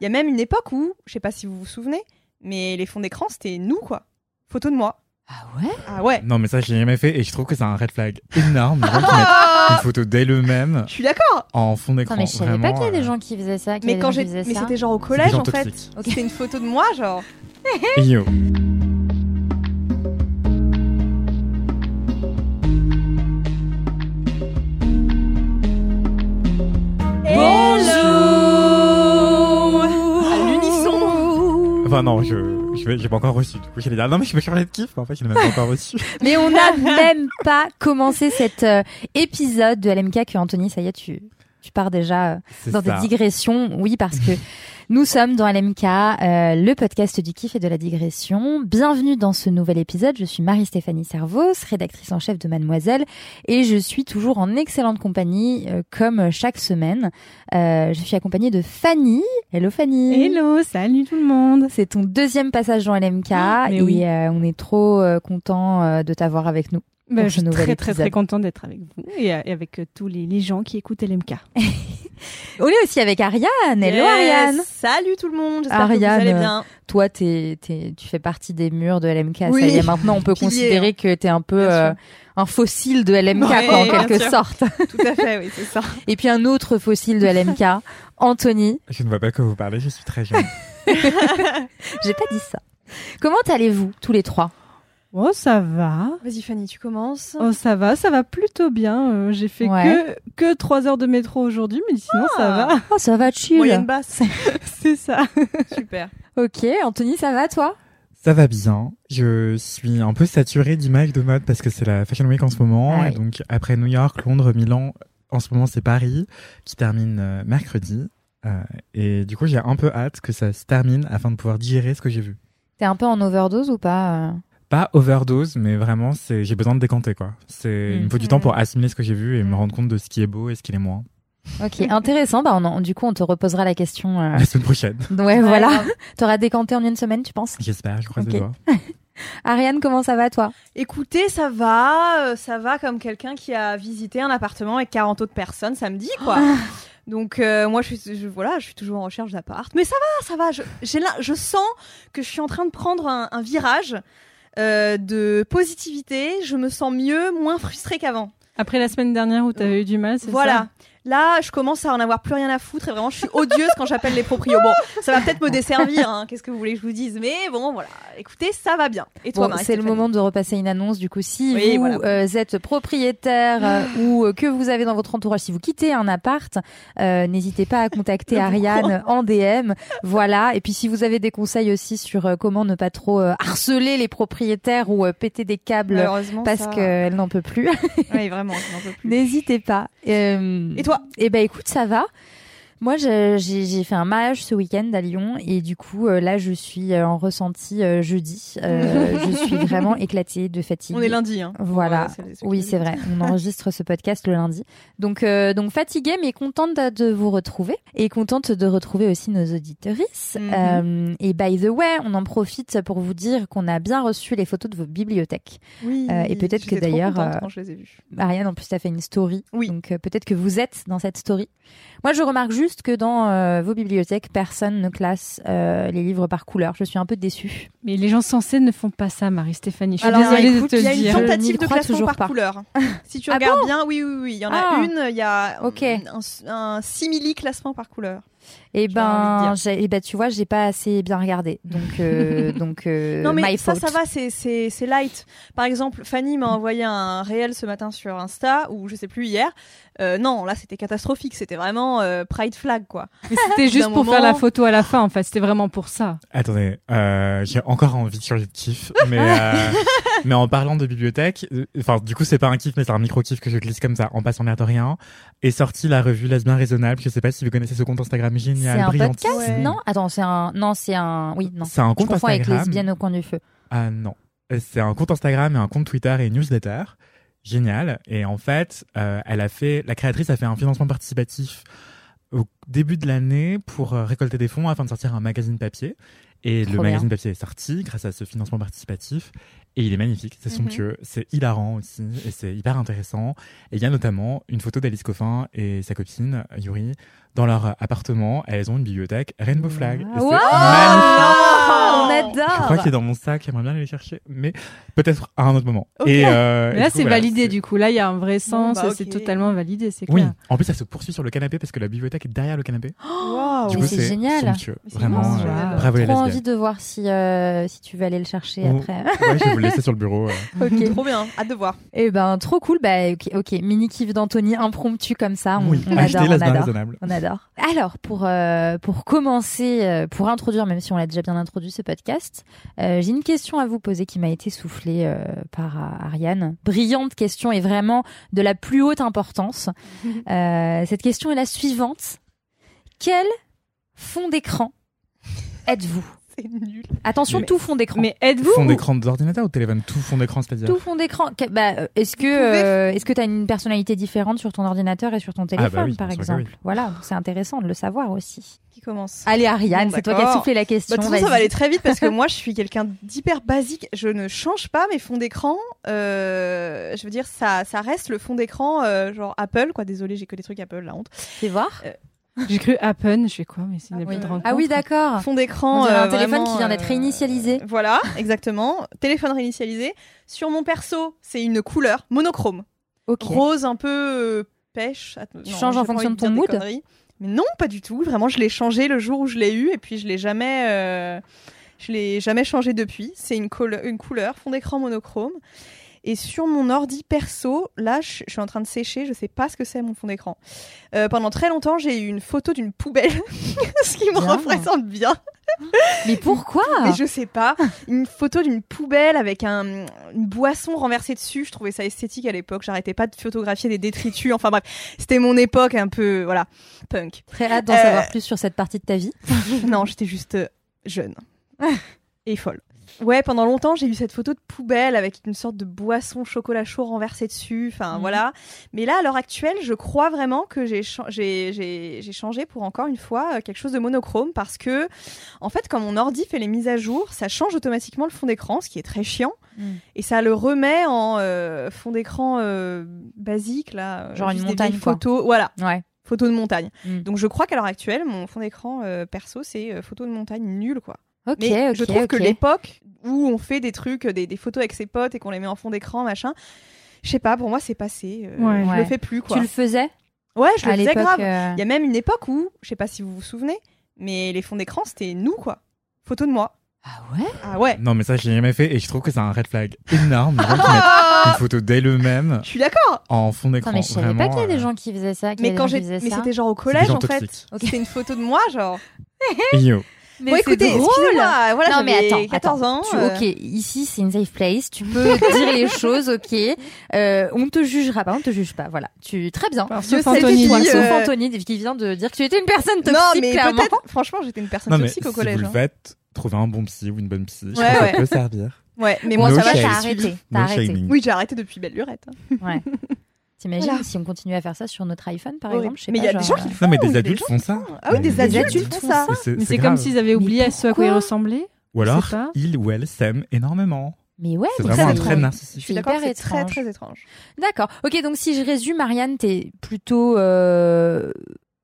Il y a même une époque où, je sais pas si vous vous souvenez, mais les fonds d'écran c'était nous quoi. Photo de moi. Ah ouais? Ah ouais. Non, mais ça, j'ai jamais fait et je trouve que c'est un red flag énorme. Les gens qui mettent une photo d'elle-même Je suis d'accord. en fond d'écran. Attends, mais je savais pas Vraiment, qu'il y a des euh, gens qui faisaient ça. qu'il y Mais quand j'ai, faisaient mais ça. c'était genre au collège gens en fait. toxiques. C'était une photo de moi genre. Yo. Enfin, non, je, je j'ai pas encore reçu. Du coup, j'allais dire, non, mais je peux changer de kiff, en fait, je l'ai même pas encore reçu. Mais on n'a même pas commencé cet euh, épisode de LMK que Anthony, ça y est, tu, tu pars déjà euh, dans ça. des digressions. Oui, parce que nous sommes dans LMK, euh, le podcast du kiff et de la digression. Bienvenue dans ce nouvel épisode. Je suis Marie-Stéphanie Servos, rédactrice en chef de Mademoiselle, et je suis toujours en excellente compagnie, euh, comme chaque semaine. Euh, je suis accompagnée de Fanny. Hello Fanny. Hello, salut tout le monde. C'est ton deuxième passage dans LMK mais et oui. euh, on est trop euh, content euh, de t'avoir avec nous. Bah, je suis très très épisode. très contente d'être avec vous et, euh, et avec euh, tous les, les gens qui écoutent LMK. On est aussi avec Ariane. Hello Yes. Ariane. Salut tout le monde. J'espère que Ariane, vous allez euh, bien. Toi, t'es, t'es, tu fais partie des murs de LMK. Oui. Ça y est, maintenant, on peut Pilier, considérer hein. que t'es un peu euh, un fossile de LMK, Ouais, quoi, en quelque sûr. sorte. Tout à fait, oui, c'est ça. Et puis un autre fossile de LMK, Anthony. Je ne vois pas quoi vous parlez, je suis très jeune. J'ai pas dit ça. Comment allez-vous tous les trois? Oh, ça va. Vas-y Fanny, tu commences. Oh, ça va, ça va plutôt bien. Euh, J'ai fait Ouais. que que trois heures de métro aujourd'hui, mais sinon ça Ah. va. Oh, ça va chill. Moyenne basse. C'est ça. Super. Ok, Anthony, ça va toi? Ça va bien. Je suis un peu saturé d'images de mode parce que c'est la Fashion Week en ce moment. Ah et donc, après New York, Londres, Milan, en ce moment, c'est Paris qui termine euh, mercredi. Euh, et du coup, j'ai un peu hâte que ça se termine afin de pouvoir digérer ce que j'ai vu. T'es un peu en overdose ou pas euh? Pas overdose, mais vraiment, c'est j'ai besoin de décanter quoi. C'est Mm. il me faut du temps pour assimiler ce que j'ai vu et me rendre compte de ce qui est beau et ce qui l'est moins. Ok, intéressant. Bah, on en- du coup, on te reposera la question. euh, La semaine prochaine, Ouais, voilà. T'auras décanté en une semaine, tu penses? J'espère. Je croise Ok. les doigts. Ariane, comment ça va toi? Écoutez, ça va, euh, ça va comme quelqu'un qui a visité un appartement avec 40 autres personnes samedi, quoi. Ah. Donc euh, moi, je suis, je, voilà, je suis toujours en recherche d'appart. Mais ça va, ça va. Je, je sens que je suis en train de prendre un, un virage euh, de positivité. Je me sens mieux, moins frustrée qu'avant. Après la semaine dernière où t'avais eu du mal, c'est Voilà. ça? Là, je commence à en avoir plus rien à foutre et vraiment, je suis odieuse quand j'appelle les proprios. Bon, ça va peut-être me desservir. hein. Qu'est-ce que vous voulez que je vous dise Mais bon, voilà. Écoutez, ça va bien. Et toi, Bon, c'est le moment de repasser une annonce. Du coup, si Oui, vous voilà. euh, êtes propriétaire euh, ou euh, que vous avez dans votre entourage, si vous quittez un appart, n'hésitez pas à contacter Ariane en DM. Voilà. Et puis, si vous avez des conseils aussi sur comment ne pas trop harceler les propriétaires ou péter des câbles parce ça- qu'elle n'en peut plus, Oui, vraiment, n'en peux plus. n'hésitez pas. Et toi Eh ben écoute, ça va. Moi, j'ai fait un mariage ce week-end à Lyon et du coup, euh, là, je suis euh, en ressenti euh, jeudi. Euh, je suis vraiment éclatée de fatigue. On est lundi. Hein. Voilà. Ouais, Oui, c'est vrai. On enregistre ce podcast le lundi. Donc, euh, donc fatiguée, mais contente de, vous retrouver et contente de retrouver aussi nos auditorices. Mhm. Euh, et by the way, on en profite pour vous dire qu'on a bien reçu les photos de vos bibliothèques. Oui, et peut-être que d'ailleurs. Ariane, en plus, t'as fait une story. Oui. Donc peut-être que vous êtes dans cette story. Moi, je remarque juste que dans euh, vos bibliothèques, personne ne classe euh, les livres par couleur. Je suis un peu déçue. Mais les gens censés ne font pas ça, Marie-Stéphanie. Je suis Alors, désolée écoute, de te il y a une dire. Tentative de classement toujours par pas. couleur. Si tu Ah regardes bon? bien, oui, oui, oui, il y en a Ah. une. Il y a Ok. un, un simili classement par couleur. Et de ben, j'ai- eh ben, tu vois, j'ai pas assez bien regardé. Donc, euh, donc, euh, non mais my ça, fault. ça va, c'est c'est c'est light. Par exemple, Fanny m'a envoyé un réel ce matin sur Insta ou je sais plus hier. Euh, non, là c'était catastrophique. C'était vraiment euh, pride flag quoi. Mais c'était juste pour moment- faire la photo à la fin, en fait. C'était vraiment pour ça. Attendez, euh, j'ai encore envie de changer de kiff, mais euh, mais en parlant de bibliothèque, euh, enfin du coup c'est pas un kiff mais c'est un micro kiff que je glisse comme ça en passant l'air de rien. Est sortie la revue Lesbien raisonnable. Je sais pas si vous connaissez ce compte Instagram C'est génial, un podcast, Ouais. non? Attends, c'est un. Non, c'est un. Oui, non. C'est un Je compte confonds avec Instagram. lesbiennes au coin du feu. Ah non. Euh, C'est un compte Instagram et un compte Twitter et une newsletter. Génial. Et en fait, euh, elle a fait, la créatrice a fait un financement participatif au début de l'année pour euh, récolter des fonds afin de sortir un magazine papier. Et Trop le bien. magazine papier est sorti grâce à ce financement participatif. Et il est magnifique, c'est Mhm. somptueux, c'est hilarant aussi, et c'est hyper intéressant. Et il y a notamment une photo d'Alice Coffin et sa copine, Yuri, dans leur appartement. Elles ont une bibliothèque Rainbow Flag. Et c'est Wow Je crois qu'il est dans mon sac, j'aimerais bien aller le chercher, mais peut-être à un autre moment. Et, euh, Mais et là, c'est voilà, validé du coup. Là, il y a un vrai sens. bah, C'est totalement validé, c'est Oui, clair. en plus, ça se poursuit sur le canapé parce que la bibliothèque est derrière le canapé. Mais coup, c'est génial. Vraiment, euh, bravo les Trop lesbiennes. envie de voir si, euh, si tu vas aller le chercher Oh, après. ouais, je vais vous le laisser sur le bureau. ok. Trop bien, hâte de voir. Eh ben, trop cool. Bah, ok, ok. Mini kiff d'Anthony impromptu comme ça. On, oui, on adore, on adore. On adore. Alors, pour, pour commencer, pour introduire, même si on l'a déjà bien introduit ce podcast, euh, j'ai une question à vous poser qui m'a été soufflée euh, par euh, Ariane. Brillante question et vraiment de la plus haute importance. Euh, cette question est la suivante. Quel fond d'écran êtes-vous? C'est nul. Attention, Mais- tout fond d'écran. Mais êtes-vous Fond d'écran d'ordinateur ou de téléphone Tout fond d'écran, c'est-à-dire Tout fond d'écran. Que- Bah, euh, est-ce que pouvez- euh, est-ce que tu as une personnalité différente sur ton ordinateur et sur ton téléphone, bah oui, par exemple Voilà, c'est intéressant de le savoir aussi. Qui commence Allez, Ariane, Bon, c'est toi qui as soufflé la question. Bah, de toute façon, ça va aller très vite parce que moi, je suis quelqu'un d'hyper basique. Je ne change pas mes fonds d'écran. Euh, je veux dire, ça, ça reste le fond d'écran, euh, genre Apple, quoi. Désolé, j'ai que des trucs Apple, la honte. Fais voir. J'ai cru Happen. Je fais quoi Mais c'est une Ah appli oui. de rencontre. Ah oui, d'accord. Fond d'écran. On dirait un euh, téléphone vraiment, qui vient d'être euh, réinitialisé. Voilà, exactement. Téléphone réinitialisé. Sur mon perso, c'est une couleur monochrome. Ok. Rose un peu euh, pêche. Attends, Tu non, changes en fonction de ton mood. Mais non, pas du tout. Vraiment, je l'ai changé le jour où je l'ai eu et puis je l'ai jamais, euh, je l'ai jamais changé depuis. C'est une, couleur- une couleur, fond d'écran monochrome. Et sur mon ordi perso, là, je suis en train de sécher. Je sais pas ce que c'est mon fond d'écran. Euh, pendant très longtemps, j'ai eu une photo d'une poubelle, ce qui me Bien. représente bien. Mais pourquoi Mais je sais pas. Une photo d'une poubelle avec un, une boisson renversée dessus. Je trouvais ça esthétique à l'époque. J'arrêtais pas de photographier des détritus. Enfin bref, c'était mon époque un peu, voilà, punk. Très hâte d'en Euh, savoir plus sur cette partie de ta vie. non, j'étais juste euh, jeune et folle. Ouais, pendant longtemps, j'ai eu cette photo de poubelle avec une sorte de boisson chocolat chaud renversée dessus. Enfin, Mhm. voilà. Mais là, à l'heure actuelle, je crois vraiment que j'ai cha- j'ai- j'ai j'ai changé pour encore une fois euh, quelque chose de monochrome parce que, en fait, quand mon ordi fait les mises à jour, ça change automatiquement le fond d'écran, ce qui est très chiant. Mm. Et ça le remet en euh, fond d'écran euh, basique, là. Genre une montagne, vieilles quoi. photos. Voilà, Ouais. photo de montagne. Mm. Donc je crois qu'à l'heure actuelle, mon fond d'écran euh, perso, c'est euh, photo de montagne nul, quoi. Ok, Mais ok, je trouve que l'époque où on fait des trucs, des, des photos avec ses potes et qu'on les met en fond d'écran, machin, je sais pas, pour moi c'est passé. euh, Ouais. je Ouais. le fais plus, quoi. Tu le faisais Ouais, je le faisais grave. euh, Il y a même une époque où, je sais pas si vous vous souvenez, mais les fonds d'écran c'était nous, quoi. Photo de moi. Ah ouais? Ah ouais. Non, mais ça, j'ai jamais fait et je trouve que c'est un red flag énorme. Les gens qui mettent une photo d'elles-mêmes Je suis d'accord. en fond d'écran. Non, mais je savais pas qu'il y a des euh, gens qui faisaient ça. Mais quand j'ai, mais c'était genre au collège en fait. toxiques. Ok. C'était une photo de moi, genre. Yo. Mais bon, c'est écoutez, drôle. excusez-moi, voilà, non mais attends, 14 attends. ans. Tu- euh, Ok, ici c'est une safe place. Tu peux dire les choses, ok. Euh, on te jugera pas, on te juge pas. Voilà. Tu très bien. Sait Anthony, qui, Toi, euh, sauf Anthony qui vient de dire que tu étais une personne toxique. non, mais clairement. peut-être, franchement, j'étais une personne Non, toxique si au collège. vous le hein. faites, trouvez un bon psy ou une bonne psy. Je Ouais, pense que ça peut servir. Ouais, mais moi No ça va, t'as j'ai arrêté. No arrêté. Oui, j'ai arrêté depuis belle lurette. hein. Ouais. T'imagines Voilà. si on continue à faire ça sur notre iPhone, par exemple je sais Mais il y a des gens qui le euh, font. Non, mais il y des adultes font ça. Ah oui, des adultes, font ça. Mais c'est comme s'ils avaient oublié à ce à quoi ils ressemblaient. Ou alors, sais pas. il ou elle s'aime énormément. Mais ouais, C'est mais vraiment un trait. Je suis C'est d'accord, c'est très très étrange. D'accord. Ok, donc si je résume, Marianne, t'es plutôt euh,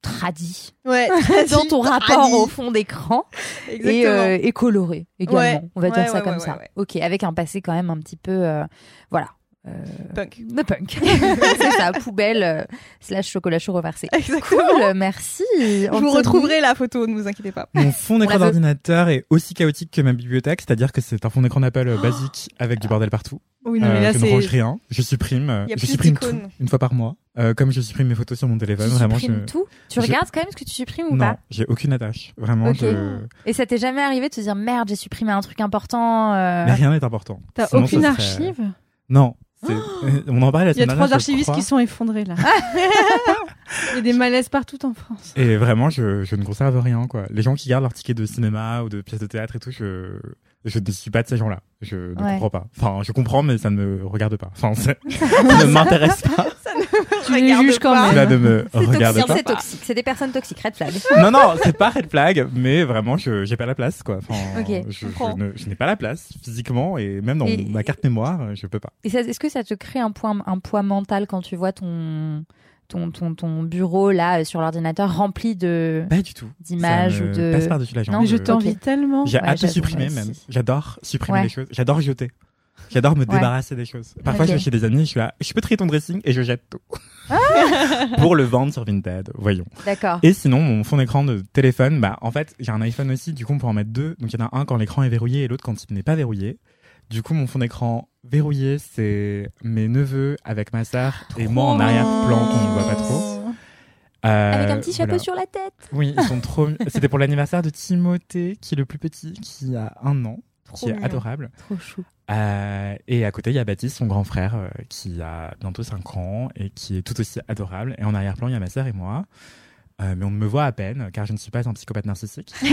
tradie Ouais, dans ton rapport au fond d'écran et, Exactement. euh, et coloré également. Ouais. On va dire Ouais, ça ouais, comme ouais, ça. ouais, ouais. Ok, avec un passé quand même un petit peu, euh, voilà, euh, Punk. de punk. c'est ça, poubelle euh, slash chocolat chaud reversé. Exactement. Cool, merci. Je vous retrouverai la photo, ne vous inquiétez pas. Mon fond d'écran d'ordinateur est aussi chaotique que ma bibliothèque, c'est-à-dire que c'est un fond d'écran d'Apple euh, basique avec du bordel partout. Oui, non, mais Euh, là, je ne range rien, je supprime, euh, Il y a je plus supprime tout d'icônes. une fois par mois. Euh, comme je supprime mes photos sur mon téléphone, Tu vraiment supprimes je tout? Tu je- regardes quand même ce que tu supprimes ou non, pas? j'ai aucune attache. Vraiment, je... Et ça t'est jamais arrivé de te dire merde, j'ai supprimé un truc important euh, mais rien n'est important. T'as aucune serait- archive? Non. C'est- On en parlait la Il y a semaine trois archivistes crois. qui sont effondrés là. Il y a des malaises partout en France. Et vraiment, je, je ne conserve rien, quoi. Les gens qui gardent leur ticket de cinéma ou de pièces de théâtre et tout, je, je ne suis pas de ces gens-là. Je ne Ouais. comprends pas. Enfin, je comprends, mais ça ne me regarde pas. Enfin, ça ne m'intéresse pas. Tu les juges quand même. Cela ne me C'est regarde toxique, pas. c'est toxique. C'est des personnes toxiques, red flag. Non, non, c'est pas red flag, mais vraiment, je j'ai pas la place, quoi. Enfin, Ok, je, n'ai pas la place physiquement et même dans Et- ma carte mémoire, je peux pas. Est-ce que ça te crée un poids, un poids mental quand tu vois ton, ton, ton, ton bureau là euh, sur l'ordinateur rempli de Pas du tout. d'images ou de. passe par-dessus la jambe. Non, Mais je t'envie Ok. tellement. J'ai Ouais, hâte de supprimer même. J'adore supprimer Ouais. les choses. J'adore jeter. J'adore me débarrasser des choses. Parfois, je vais chez des amis, je suis là, je peux trier ton dressing et je jette tout. Pour le vendre sur Vinted, voyons. D'accord. Et sinon, mon fond d'écran de téléphone, bah, en fait, j'ai un iPhone aussi, du coup, on peut en mettre deux. Donc, il y en a un quand l'écran est verrouillé et l'autre quand il n'est pas verrouillé. Du coup, mon fond d'écran verrouillé, c'est mes neveux avec ma sœur et moi en arrière-plan qu'on ne voit pas trop. Euh, Avec un petit chapeau voilà. sur la tête. Oui, ils sont trop. C'était pour l'anniversaire de Timothée, qui est le plus petit, qui a un an, Trop qui est mignon. adorable. Trop chou. Euh, et à côté, il y a Baptiste, son grand frère, euh, qui a bientôt 5 ans et qui est tout aussi adorable. Et en arrière-plan, il y a ma sœur et moi. Euh, mais on ne me voit à peine, car je ne suis pas un psychopathe narcissique. Puis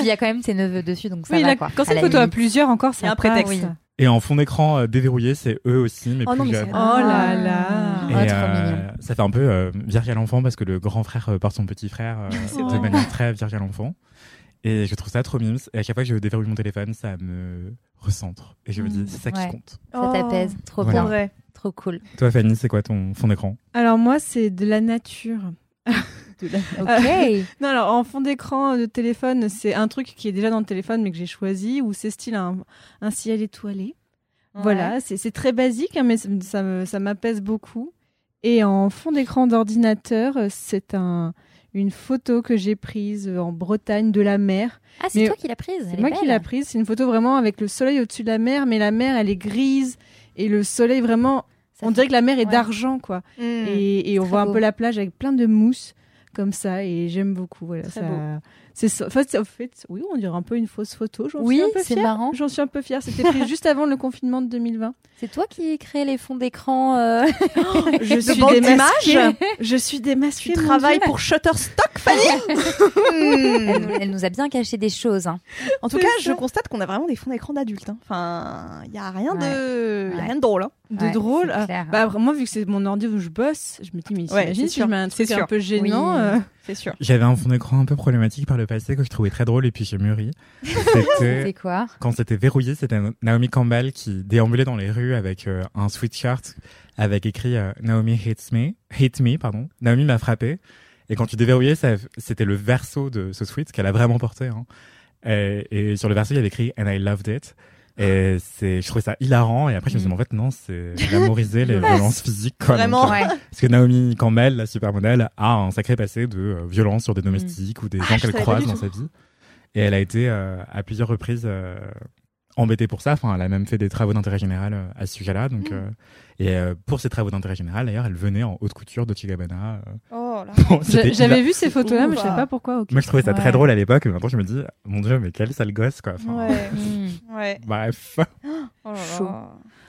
il y a quand même tes neveux dessus, donc ça Oui, va quoi. quand c'est une photo à plusieurs, encore, c'est un prétexte. Oui. Et en fond d'écran euh, déverrouillé, c'est eux aussi, mais Oh plus non, mais jeunes. c'est- Oh là là. Et Oh, trop euh, mignon. ça fait un peu euh, Vierge à l'enfant parce que le grand frère euh, porte son petit frère euh, C'est de vrai. manière très à l'enfant. Et je trouve ça trop mimes. Et à chaque fois que je déverrouille mon téléphone, ça me recentre. Et je me dis, c'est ça ouais. qui compte. Ça t'apaise. Trop Voilà. bien. vrai. Trop cool. Toi, Fanny, c'est quoi ton fond d'écran? Alors moi, c'est de la nature. Ok. Non, alors en fond d'écran de téléphone, c'est un truc qui est déjà dans le téléphone, mais que j'ai choisi, où c'est style un, un ciel étoilé. Voilà, c'est c'est très basique, hein, mais ça, m'apaise beaucoup. Et en fond d'écran d'ordinateur, euh, c'est un, une photo que j'ai prise en Bretagne de la mer. Ah, c'est toi qui l'as prise. C'est moi qui l'ai prise. C'est une photo vraiment avec le soleil au-dessus de la mer, mais la mer, elle est grise. Et le soleil, vraiment, Ça on fait- dirait que la mer est ouais. d'argent, quoi. Mm. Et, et on voit un peu la plage avec plein de mousse comme ça et j'aime beaucoup voilà Très ça beau. C'est ça- en fait, en fait oui on dirait un peu une fausse photo Oui, c'est marrant. j'en suis un peu fière c'était pris juste avant le confinement de 2020 C'est toi qui crée les fonds d'écran. euh, je De suis banque démasquée d'images je suis démasquée Tu travailles pour Shutterstock, Fanny elle, Hmm. nous, elle nous a bien caché des choses. hein. En tout cas, ça. je constate qu'on a vraiment des fonds d'écran d'adultes. hein. Enfin, il y a rien de, y a Ouais. rien de drôle. hein. de Ouais, drôle ah, clair. bah moi vu que c'est mon ordi où je bosse je me dis mais Ouais, t'imagines c'est si sûr. je mets un truc un peu gênant Oui. euh, C'est sûr. J'avais un fond d'écran un peu problématique par le passé que je trouvais très drôle et puis j'ai mûri. C'était C'est quoi quand c'était verrouillé, c'était Naomi Campbell qui déambulait dans les rues avec euh, un sweatshirt avec écrit euh, Naomi hates me, hate me, pardon. Naomi m'a frappé. Et quand tu déverrouillais, c'était le verso de ce sweat qu'elle a vraiment porté. Hein. Et, et sur le verso, il y avait écrit And I loved it. Et c'est, je trouvais ça hilarant. Et après, je me suis dit, mais en fait, non, c'est glamoriser les violences physiques. Quoi. Vraiment. Donc, euh, Ouais. parce que Naomi Campbell, la supermodèle, a un sacré passé de euh, violence sur des domestiques ou des Ah, gens qu'elle croise dans sa vie. Et elle a été euh, à plusieurs reprises euh, embêtée pour ça. Enfin, elle a même fait des travaux d'intérêt général euh, à ce sujet-là. Donc, Mm. euh, et euh, pour ces travaux d'intérêt général, d'ailleurs, elle venait en haute couture de Gabbana. euh. Oh. Bon, j'avais vu ces photos là mais je savais pas pourquoi. Moi, je trouvais ça Ouais. très drôle à l'époque. Mais maintenant, je me dis, mon dieu, mais quel sale gosse, quoi. Enfin, Ouais. Ouais. Bref. Oh là Chaud. là.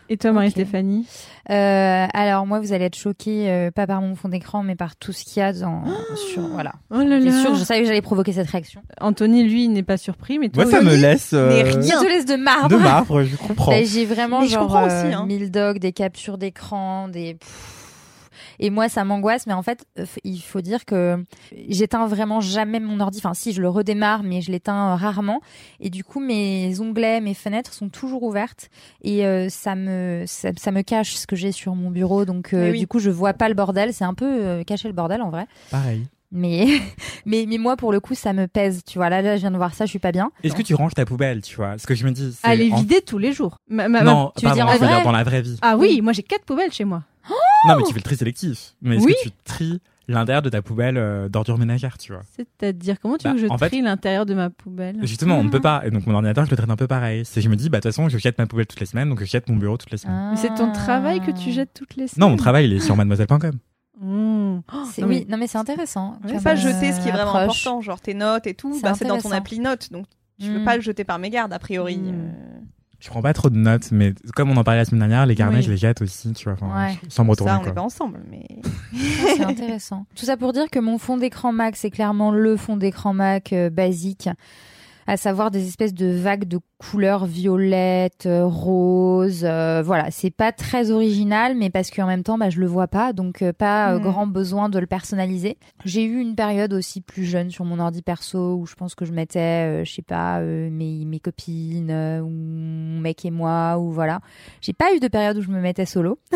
et toi Marie-Stéphanie Euh, alors moi, vous allez être choqués, euh, pas par mon fond d'écran, mais par tout ce qu'il y a dans sur voilà. oh là Bien là sûr, je savais que j'allais provoquer cette réaction. Anthony lui il n'est pas surpris mais toi Moi, ça oui. me laisse euh, Mais Je rien. te laisse de marbre. de marbre, je comprends. Bah, j'ai vraiment Mais je genre comprends aussi, euh, hein. mille docs, des captures d'écran, des pff. Et moi ça m'angoisse mais en fait euh, il faut dire que j'éteins vraiment jamais mon ordi. Enfin si je le redémarre mais je l'éteins euh, rarement. Et du coup mes onglets mes fenêtres sont toujours ouvertes. Et euh, ça me ça, ça me cache ce que j'ai sur mon bureau. Donc euh, oui. du coup je vois pas le bordel. C'est un peu euh, cacher le bordel en vrai. Pareil. Mais, mais, mais moi, pour le coup, ça me pèse. Tu vois, là, là, je viens de voir ça, je suis pas bien. Est-ce que tu ranges ta poubelle, tu vois? Ce que je me dis. Elle est en- vidée tous les jours. Ma- ma- ma- Non, tu veux pardon, dire en je veux vrai dire dans la vraie vie. Ah oui, moi j'ai quatre poubelles chez moi. Non, mais tu fais le tri sélectif. Mais est-ce Oui. que tu tries l'intérieur de ta poubelle euh, d'ordures ménagères, tu vois? C'est-à-dire, comment tu Bah, veux que je en fait- trie l'intérieur de ma poubelle? Justement, on ne peut pas. Et donc mon ordinateur, je le traite un peu pareil. C'est je me dis, bah de toute façon, je jette ma poubelle toutes les semaines, donc je jette mon bureau toutes les semaines. Mais c'est ton travail que tu jettes toutes les semaines. Non, mon travail, il est sur mademoiselle.com. Mmh. C'est- Non, oui, mais- non mais c'est intéressant. Tu peux pas euh, jeter ce qui est vraiment approche. important, genre tes notes et tout, C'est bah, c'est dans ton appli notes, donc tu Mm. peux pas le jeter par mégarde a priori. Mm. Euh, Je prends pas trop de notes, mais comme on en parlait la semaine dernière, les carnets, Oui. je les jette aussi, tu vois, Ouais. sans me retourner. ça, on quoi. n'est pas ensemble, mais Ah, C'est intéressant. Tout ça pour dire que mon fond d'écran Mac, c'est clairement le fond d'écran Mac euh, basique, à savoir des espèces de vagues de couleurs violettes, euh, roses. euh, voilà, c'est pas très original, mais parce qu'en même temps, bah, je le vois pas, donc euh, pas euh, Mm. grand besoin de le personnaliser. J'ai eu une période aussi plus jeune sur mon ordi perso où je pense que je mettais, je sais pas, mes, mes copines ou mon mec et moi ou voilà. J'ai pas eu de période où je me mettais solo.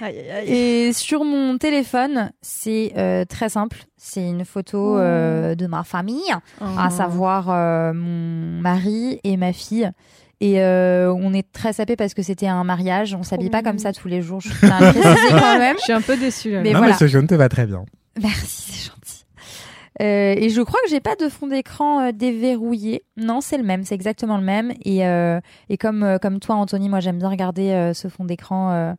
Aïe, aïe, aïe. Et sur mon téléphone, c'est euh, très simple. C'est une photo euh, de ma famille, à Oh. savoir euh, mon mari et ma fille. Et euh, on est très sapés parce que c'était un mariage. On s'habille pas comme ça tous les jours. Je à quand même. Suis un peu déçue là. Mais non, voilà. mais ce jaune te va très bien. Merci, c'est gentil. Euh, et je crois que j'ai pas de fond d'écran euh, déverrouillé. Non, c'est le même, c'est exactement le même. Et, euh, et comme, euh, comme toi, Anthony, moi j'aime bien regarder euh, ce fond d'écran,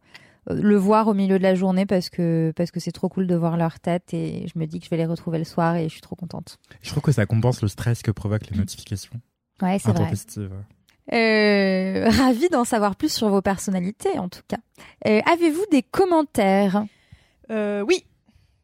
le voir au milieu de la journée parce que parce que c'est trop cool de voir leur tête et je me dis que je vais les retrouver le soir et je suis trop contente. Je trouve que ça compense le stress que provoquent les notifications Ouais, c'est vrai. Euh, ravi d'en savoir plus sur vos personnalités, en tout cas. Euh, Avez-vous des commentaires? Euh, oui,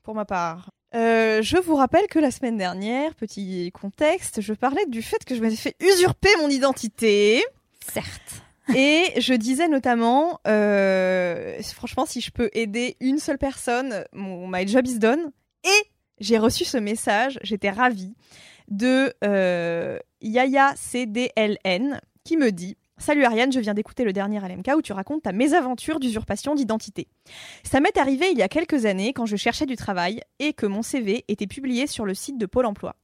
pour ma part. Euh, je vous rappelle que la semaine dernière, petit contexte, je parlais du fait que je m'avais fait usurper mon identité. Certes. Et je disais notamment, euh, franchement, si je peux aider une seule personne, mon my job is done. Et j'ai reçu ce message, j'étais ravie, de euh, Yaya CDLN qui me dit Salut Ariane, je viens d'écouter le dernier LMK où tu racontes ta mésaventure d'usurpation d'identité. Ça m'est arrivé il y a quelques années quand je cherchais du travail et que mon CV était publié sur le site de Pôle emploi.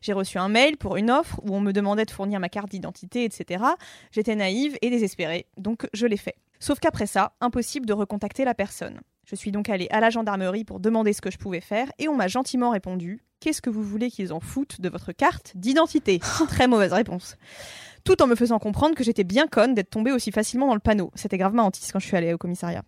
J'ai reçu un mail pour une offre où on me demandait de fournir ma carte d'identité, etc. J'étais naïve et désespérée, donc je l'ai fait. Sauf qu'après ça, impossible de recontacter la personne. Je suis donc allée à la gendarmerie pour demander ce que je pouvais faire et on m'a gentiment répondu Qu'est-ce que vous voulez qu'ils en foutent de votre carte d'identité? Très mauvaise réponse. Tout en me faisant comprendre que j'étais bien conne d'être tombée aussi facilement dans le panneau. C'était gravement hantise quand je suis allée au commissariat.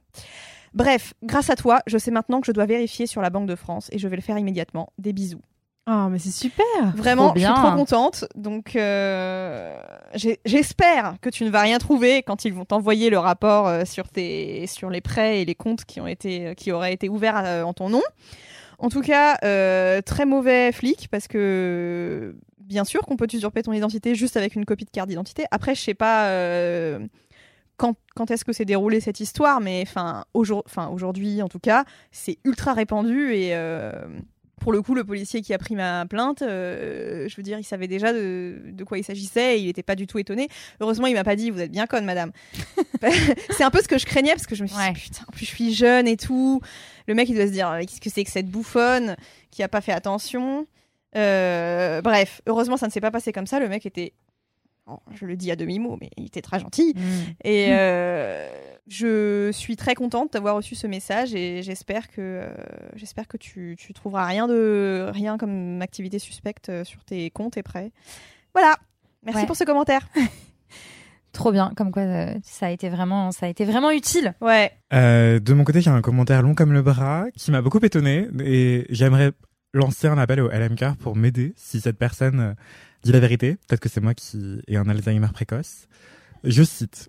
Bref, grâce à toi, je sais maintenant que je dois vérifier sur la Banque de France et je vais le faire immédiatement. Des bisous. Oh, mais c'est super. Vraiment, Trop je suis trop contente. Donc, euh, j'espère que tu ne vas rien trouver quand ils vont t'envoyer le rapport euh, sur, tes, sur les prêts et les comptes qui, ont été, qui auraient été ouverts euh, en ton nom. En tout cas, euh, très mauvais flic parce que bien sûr qu'on peut usurper ton identité juste avec une copie de carte d'identité. Après, je sais pas euh, quand, quand est-ce que s'est déroulée cette histoire, mais enfin aujourd- enfin, aujourd'hui, en tout cas, c'est ultra répandu et euh, pour le coup, le policier qui a pris ma plainte, euh, je veux dire, il savait déjà de, de quoi il s'agissait et il n'était pas du tout étonné. Heureusement, il m'a pas dit Vous êtes bien conne, madame. c'est un peu ce que je craignais parce que je me suis Ouais. dit Putain, en plus, je suis jeune et tout. Le mec, il doit se dire Qu'est-ce que c'est que cette bouffonne qui a pas fait attention? Euh, Bref, heureusement, ça ne s'est pas passé comme ça. Le mec était. je le dis à demi-mot, mais il était très gentil. Et euh, je suis très contente d'avoir reçu ce message et j'espère que euh, j'espère que tu, tu trouveras rien de rien comme activité suspecte euh, sur tes comptes et prêts. Voilà. Merci Ouais. pour ce commentaire. Trop bien, comme quoi euh, ça a été vraiment, ça a été vraiment utile. Ouais. Euh, de mon côté, j'ai un commentaire long comme le bras qui m'a beaucoup étonné et j'aimerais lancer un appel au LMK pour m'aider si cette personne dit la vérité. Peut-être que c'est moi qui ai un Alzheimer précoce. Je cite.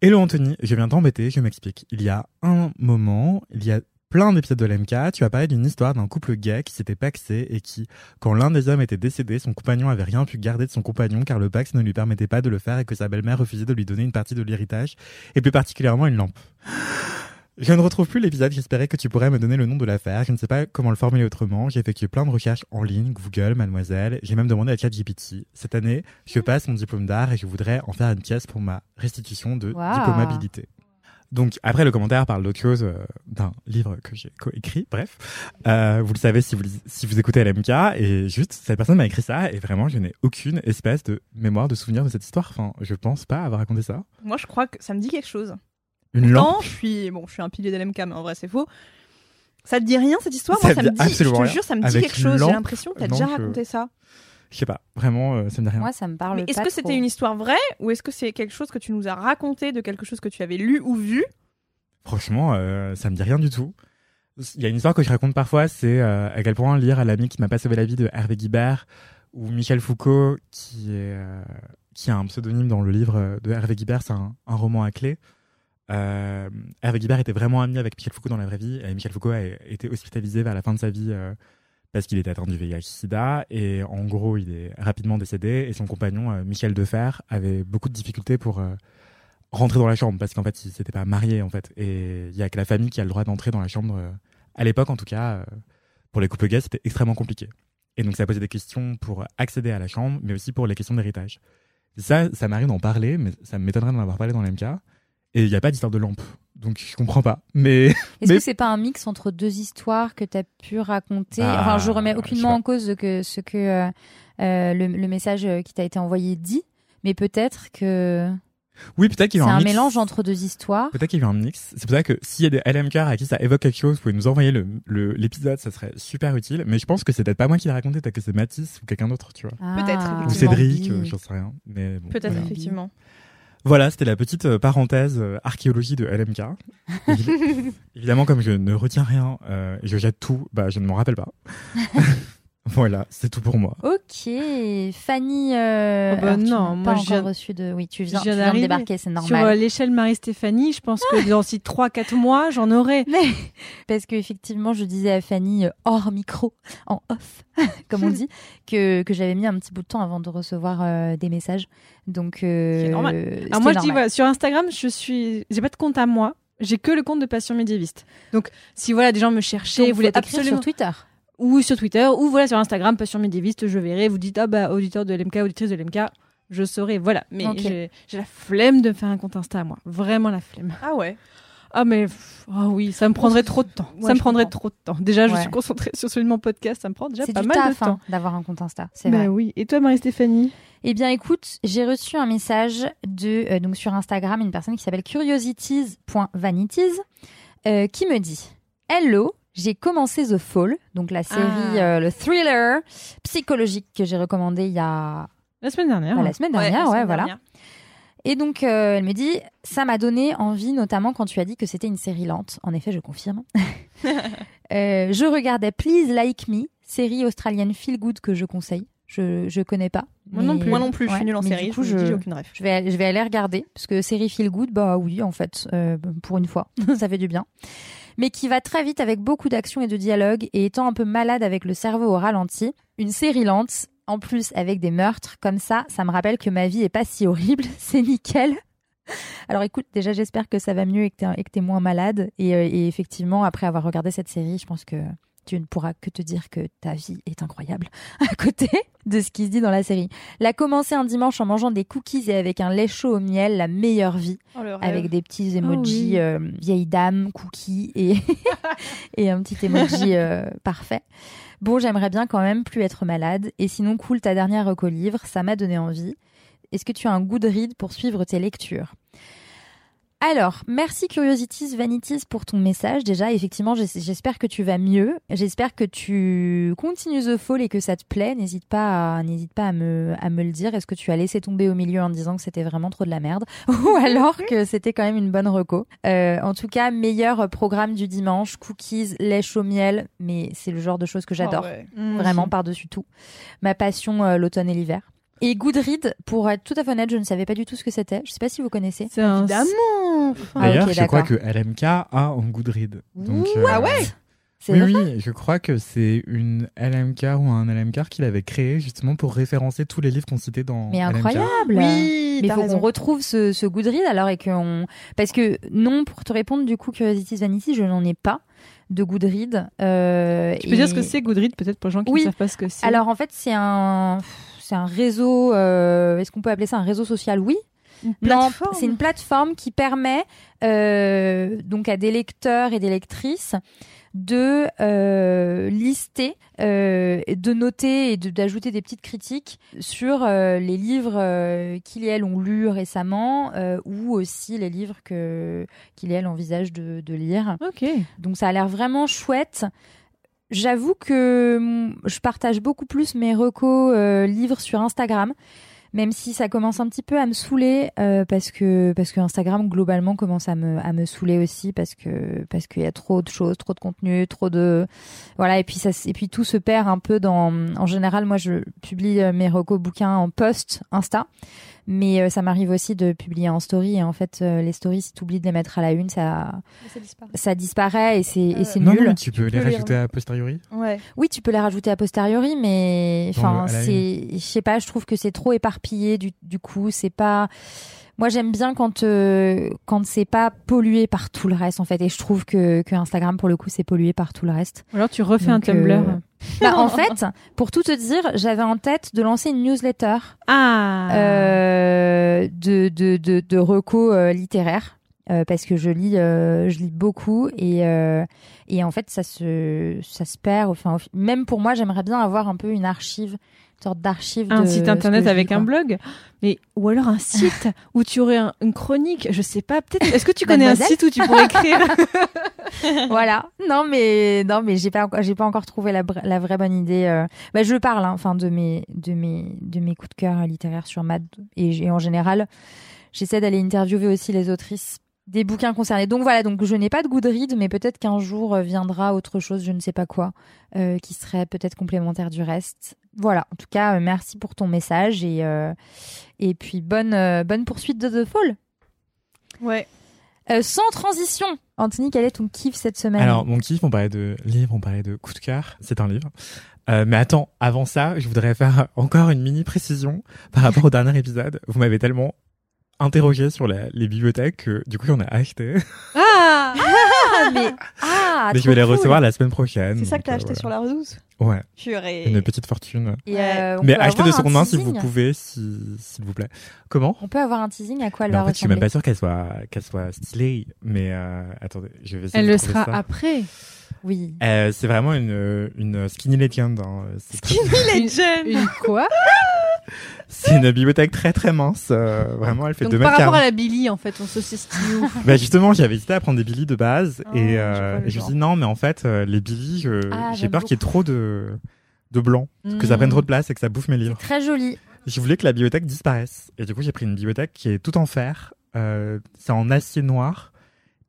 Hello Anthony, je viens t'embêter, je m'explique. Il y a un moment, il y a plein d'épisodes de l'MK, tu as parlé d'une histoire d'un couple gay qui s'était paxé et qui, quand l'un des hommes était décédé, son compagnon avait rien pu garder de son compagnon car le pax ne lui permettait pas de le faire et que sa belle-mère refusait de lui donner une partie de l'héritage et plus particulièrement une lampe. Je ne retrouve plus l'épisode, j'espérais que tu pourrais me donner le nom de l'affaire. Je ne sais pas comment le formuler autrement. J'ai effectué plein de recherches en ligne, Google, mademoiselle. J'ai même demandé à ChatGPT. Cette année, je passe mon diplôme d'art et je voudrais en faire une pièce pour ma restitution de Wow. diplômabilité. Donc après le commentaire parle d'autre chose, euh, d'un livre que j'ai coécrit. Bref, euh, vous le savez si vous si vous écoutez LMK et juste cette personne m'a écrit ça et vraiment je n'ai aucune espèce de mémoire de souvenir de cette histoire. Enfin, je pense pas avoir raconté ça. Moi, je crois que ça me dit quelque chose. Une lampe. Non, je suis bon, je suis un pilier d'LMK, mais en vrai, c'est faux. Ça te dit rien cette histoire? Ça Moi, ça me me dit. Je absolument te rien. jure, ça me dit Avec quelque chose. J'ai lampe, l'impression que t'as non, déjà je- raconté ça. Je sais pas, vraiment, euh, ça me dit rien. Moi, ça me parle Mais est-ce pas que c'était trop. une histoire vraie ou est-ce que c'est quelque chose que tu nous as raconté de quelque chose que tu avais lu ou vu? Franchement, euh, ça me dit rien du tout. Il y a une histoire que je raconte parfois, c'est euh, à quel point lire à l'ami qui m'a pas sauvé la vie de Hervé Guibert ou Michel Foucault, qui est euh, qui a un pseudonyme dans le livre de Hervé Guibert, c'est un, un roman à clé. Euh, Hervé Guibert était vraiment ami avec Michel Foucault dans la vraie vie, et Michel Foucault a été hospitalisé vers la fin de sa vie euh, parce qu'il était atteint du VIH/SIDA, et en gros, il est rapidement décédé, et son compagnon euh, Michel Defer avait beaucoup de difficultés pour euh, rentrer dans la chambre parce qu'en fait il s'était pas marié en fait et il y a que la famille qui a le droit d'entrer dans la chambre à l'époque en tout cas pour les couples gays c'était extrêmement compliqué. Et donc ça posait des questions pour accéder à la chambre mais aussi pour les questions d'héritage. Ça ça m'arrive d'en parler mais ça m'étonnerait d'en avoir parlé dans l'MK et il n'y a pas d'histoire de lampe donc je comprends pas mais Est-ce Mais- que c'est pas un mix entre deux histoires que tu as pu raconter? Ah, Enfin, je remets je sais aucunement en cause que, ce que euh, euh, le, le message euh, qui t'a été envoyé dit, mais peut-être que oui peut-être qu'il y a eu un mix. mélange entre deux histoires. Peut-être qu'il y a eu un mix. C'est pour ça que s'il y a des LMK à qui ça évoque quelque chose, vous pouvez nous envoyer le- le- l'épisode, ça serait super utile. Mais je pense que c'est peut-être pas moi qui l'ai raconté, peut-être que c'est Mathis ou quelqu'un d'autre, tu vois. Peut-être, Ah, Ou effectivement. Cédric, euh, j'en sais rien. Mais bon, Peut-être voilà. effectivement. Voilà, c'était la petite euh, parenthèse euh, archéologie de LMK. Évi- Évidemment, comme je ne retiens rien euh, et je jette tout, bah, je ne m'en rappelle pas. voilà, c'est tout pour moi. Ok, Fanny. euh, Oh bah alors, non, moi, pas encore reçu de. Oui, tu viens, tu viens de débarquer, c'est Sur normal. euh, l'échelle Marie-Stéphanie, je pense que dans 3-4 mois, j'en aurai. Mais parce que effectivement, je disais à Fanny euh, hors micro, en off, comme on dit, que, que j'avais mis un petit bout de temps avant de recevoir euh, des messages. Donc, euh, C'est normal. Alors moi, je dis, normal. voilà, sur Instagram, je suis, j'ai pas de compte à moi. J'ai que le compte de Passion médiéviste. Donc, si voilà, des gens me cherchaient, faut t'écrire absolument sur Twitter. Ou sur Twitter, ou voilà sur Instagram, Passion médiéviste, je verrai. Vous dites ah bah auditeur de LMK, auditrice de LMK, je saurai. Voilà. Mais j'ai la flemme de faire un compte Insta à moi, vraiment la flemme. Ah ouais. Ah mais ah oui, ça me prendrait trop de temps. Ouais, ça me prendrait comprends. trop de temps. Déjà, je suis concentrée sur celui de mon podcast, ça me prend déjà pas mal de temps. hein, d'avoir un compte Insta, c'est Bah vrai. oui. Et toi, Marie-Stéphanie? Eh bien, écoute, j'ai reçu un message de euh, donc sur Instagram une personne qui s'appelle curiosities.vanities euh, qui me dit Hello, j'ai commencé The Fall, donc la série, Ah. euh, le thriller psychologique que j'ai recommandé il y a La semaine dernière. bah, la semaine dernière, ouais, semaine voilà. dernière. Et donc, euh, elle me dit, ça m'a donné envie, notamment quand tu as dit que c'était une série lente. En effet, je confirme. Euh, je regardais Please Like Me, série australienne feel good que je conseille. Je je connais pas. Moi non plus. Moi non plus, je suis nulle en série. Du coup, je, je, aucune ref. je vais, je vais aller regarder parce que série feel good, bah oui, en fait, euh, pour une fois, ça fait du bien. Mais qui va très vite avec beaucoup d'action et de dialogue et étant un peu malade avec le cerveau au ralenti, une série lente, en plus avec des meurtres comme ça, ça me rappelle que ma vie est pas si horrible, c'est nickel. Alors écoute, déjà j'espère que ça va mieux et que t'es, moins malade. Euh, et effectivement, après avoir regardé cette série, je pense que tu ne pourras que te dire que ta vie est incroyable à côté de ce qui se dit dans la série. La commencer un dimanche en mangeant des cookies et avec un lait chaud au miel, la meilleure vie, Oh, avec des petits emojis oui. euh, vieille dame, cookies et, et un petit emoji euh, parfait. Bon, j'aimerais bien quand même plus être malade. Et sinon, cool, ta dernière reco livre, ça m'a donné envie. Est-ce que tu as un goût de ride pour suivre tes lectures? Alors, merci Curiosities Vanities pour ton message. Déjà, effectivement, j'es- j'espère que tu vas mieux. J'espère que tu continues The Fall et que ça te plaît. N'hésite pas, à, n'hésite pas à me, à me le dire. Est-ce que tu as laissé tomber au milieu en disant que c'était vraiment trop de la merde? Ou alors que c'était quand même une bonne reco Euh, En tout cas, meilleur programme du dimanche, cookies, lait chaud miel. Mais c'est le genre de choses que j'adore. Oh, ouais. Vraiment par-dessus tout. Ma passion, euh, l'automne et l'hiver. Et Goodread, pour être tout à fait honnête, je ne savais pas du tout ce que c'était. Je sais pas si vous connaissez. C'est un Évidemment. Ah, D'ailleurs, je crois que LMK a un Goodread. Donc, Ah euh, ouais oui, oui, je crois que c'est une LMK ou un LMK qu'il avait créé justement pour référencer tous les livres qu'on citait dans Mais LMK. incroyable Oui, Mais t'as faut qu'on retrouve ce, ce Goodread alors et qu'on parce que non pour te répondre du coup Curiosities Vanity je n'en ai pas de Goodread. Euh, Tu peux dire ce que c'est Goodread peut-être pour les gens qui Oui. ne savent pas ce que c'est. Alors en fait c'est un c'est un réseau. euh, Est-ce qu'on peut appeler ça un réseau social? Oui. C'est une plateforme qui permet euh, donc à des lecteurs et des lectrices de euh, lister, euh, de noter et de- d'ajouter des petites critiques sur euh, les livres qu'ils et elles ont lus récemment ou aussi les livres qu'ils et elles envisagent de, de lire. Ok. Donc ça a l'air vraiment chouette. J'avoue que mm, je partage beaucoup plus mes recos euh, livres sur Instagram, même si ça commence un petit peu à me saouler euh, parce que parce que Instagram globalement commence à me à me saouler aussi parce que parce qu'il y a trop de choses, trop de contenu, trop de voilà et puis ça et puis tout se perd un peu dans en général moi je publie euh, mes recos bouquins en post Insta. Mais euh, ça m'arrive aussi de publier en story et en fait euh, les stories si tu oublies de les mettre à la une ça Ça disparaît. ça disparaît et c'est et c'est Non, nul. non, tu peux les peux les rajouter à posteriori. Ouais. Oui, tu peux les rajouter a posteriori, mais enfin, à c'est, je sais pas, je trouve que c'est trop éparpillé du, du coup, c'est pas. Moi, j'aime bien quand euh, quand c'est pas pollué par tout le reste en fait, et je trouve que que Instagram pour le coup c'est pollué par tout le reste. Ou Alors tu refais Donc, un Tumblr. euh, Bah, en fait, pour tout te dire, j'avais en tête de lancer une newsletter Ah. euh, de de de, de recos euh, littéraires. euh, parce que je lis, euh, je lis beaucoup et euh, et en fait ça se ça se perd. Enfin, même pour moi, j'aimerais bien avoir un peu une archive, sorte d'archive. un de site internet avec un blog, mais ou alors un site où tu aurais un- une chronique. Je sais pas. Peut-être. Est-ce que tu connais un site où tu pourrais écrire voilà. Non mais non mais j'ai pas encore- j'ai pas encore trouvé la, la vraie bonne idée. euh. Bah, je parle hein, enfin de mes de mes de mes coups de cœur littéraires sur Mad et en général j'essaie d'aller interviewer aussi les autrices des bouquins concernés. Donc voilà donc je n'ai pas de Goodreads mais peut-être qu'un jour euh, viendra autre chose je ne sais pas quoi euh, qui serait peut-être complémentaire du reste. Voilà en tout cas euh, merci pour ton message et euh, et puis bonne euh, bonne poursuite de The Fall. Ouais. Euh, sans transition, Anthony, quel est ton kiff cette semaine? Alors, mon kiff, on parlait de livre, on parlait de coup de cœur. C'est un livre. Euh, mais attends, avant ça, je voudrais faire encore une mini précision par rapport au dernier épisode. Vous m'avez tellement interrogé sur la- les bibliothèques que du coup, on a acheté. Ah. Ah, mais ah, mais je vais les cool. recevoir la semaine prochaine. C'est ça que t'as donc, acheté euh, sur la redouce voilà. Ouais, Purée. une petite fortune. Et, euh, on Mais peut achetez de seconde main si vous pouvez, si- s'il vous plaît. Comment? On peut avoir un teasing à quoi elle va en fait, je suis même ressembler pas sûr qu'elle soit, qu'elle soit stylée. Mais euh, attendez, je vais essayer Elle de le sera ça. après. Oui. Euh, c'est vraiment une, une skinny legend. hein. C'est très- Legend. Une quoi? C'est une bibliothèque très très mince. euh, vraiment, elle fait Donc 2 par mètres rapport à la Billy, en fait, on se situe où Bah justement, j'avais hésité à prendre des Billy de base Oh, et, je euh, et je me suis dit non, mais en fait, euh, les Billy, Ah, j'ai peur qu'il y ait trop de de blanc, que ça Hmm. prenne trop de place et que ça bouffe mes livres. Très joli. Je voulais que la bibliothèque disparaisse et du coup, j'ai pris une bibliothèque qui est toute en fer. C'est en acier noir,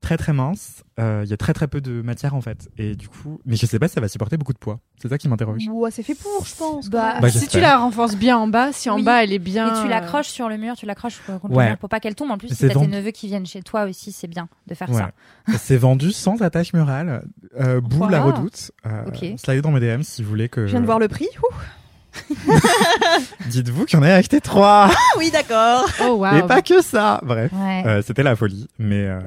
très très mince. Euh, Il y a très très peu de matière en fait et du coup, mais je sais pas si ça va supporter beaucoup de poids. C'est ça qui m'interroge. Ouais, c'est fait pour, je pense. Bah, Bah. Si tu la renforces bien en bas, si en Oui. bas elle est bien. Et tu l'accroches sur le mur, tu l'accroches contre Ouais. le mur pour pas qu'elle tombe. En plus, si C'est t'as tes vendu. neveux qui viennent chez toi aussi, c'est bien de faire Ouais. ça. C'est vendu sans attache murale. Euh, Bou la redoute. Euh, Ok. Slidez dans mes DM si vous voulez que. Je viens de voir le prix. Ouh. Dites-vous qu'il y en a acheté trois. Ah oui, d'accord. Oh waouh. Et pas que ça. Bref. Ouais. Euh, c'était la folie, mais euh,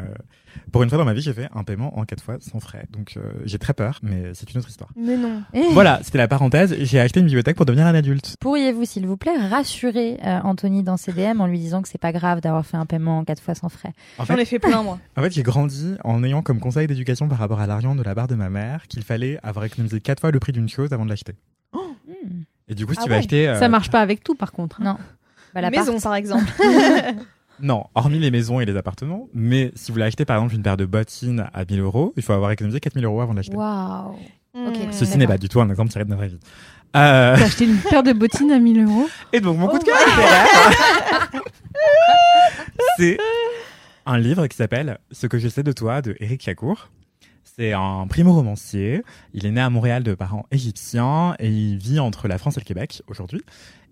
pour une fois dans ma vie, j'ai fait un paiement en quatre fois sans frais. Donc euh, j'ai très peur, mais c'est une autre histoire. Mais non. voilà, c'était la parenthèse. J'ai acheté une bibliothèque pour devenir un adulte. Pourriez-vous, s'il vous plaît, rassurer euh, Anthony dans ses DM en lui disant que c'est pas grave d'avoir fait un paiement en quatre fois sans frais? En J'en fait, ai fait plein, moi. en fait j'ai grandi en ayant comme conseil d'éducation par rapport à l'argent de la barre de ma mère qu'il fallait avoir économisé quatre fois le prix d'une chose avant de l'acheter. Hmm. Et du coup, si Ah tu vas acheter, euh, Ça marche pas avec tout par contre. hein. Non. Bah, la Maison, part- par exemple. non, hormis les maisons et les appartements, mais si vous voulez acheter par exemple une paire de bottines à 1000 euros, il faut avoir économisé 4000 euros avant de l'acheter. Waouh. Hmm. Ceci n'est pas du tout un exemple tiré de ma vraie vie. Euh, T'as acheté une paire de bottines à 1000 euros Et donc mon coup de Oh, cœur c'est un livre qui s'appelle Ce que je sais de toi de Éric Chacour. C'est un primo-romancier. Il est né à Montréal de parents égyptiens et il vit entre la France et le Québec aujourd'hui.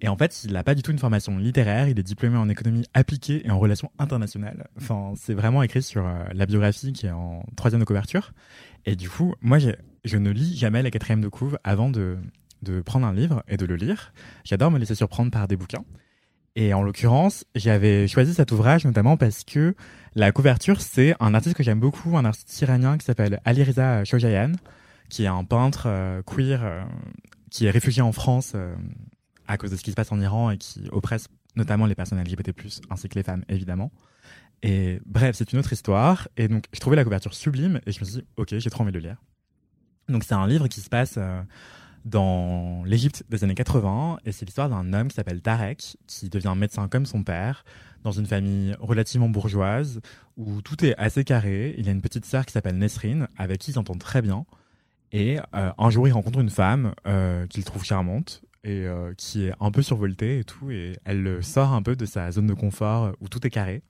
Et en fait, il n'a pas du tout une formation littéraire. Il est diplômé en économie appliquée et en relations internationales. Enfin, c'est vraiment écrit sur euh, la biographie qui est en troisième de couverture. Et du coup, moi, je ne lis jamais la quatrième de couve avant de, de prendre un livre et de le lire. J'adore me laisser surprendre par des bouquins. Et en l'occurrence, j'avais choisi cet ouvrage notamment parce que la couverture, c'est un artiste que j'aime beaucoup, un artiste iranien qui s'appelle Ali Reza Shojayan, qui est un peintre euh, queer euh, qui est réfugié en France euh, à cause de ce qui se passe en Iran et qui oppresse notamment les personnes LGBT+, ainsi que les femmes, évidemment. Et bref, c'est une autre histoire. Et donc, je trouvais la couverture sublime et je me suis dit, ok, j'ai trop envie de lire. Donc, c'est un livre qui se passe dans l'Égypte des années 80 et c'est l'histoire d'un homme qui s'appelle Tarek, qui devient médecin comme son père, dans une famille relativement bourgeoise où tout est assez carré. Il a une petite sœur qui s'appelle Nesrine, avec qui il s'entend très bien. Et euh, un jour, il rencontre une femme euh, qu'il trouve charmante et euh, qui est un peu survoltée et tout. Et elle le sort un peu de sa zone de confort où tout est carré.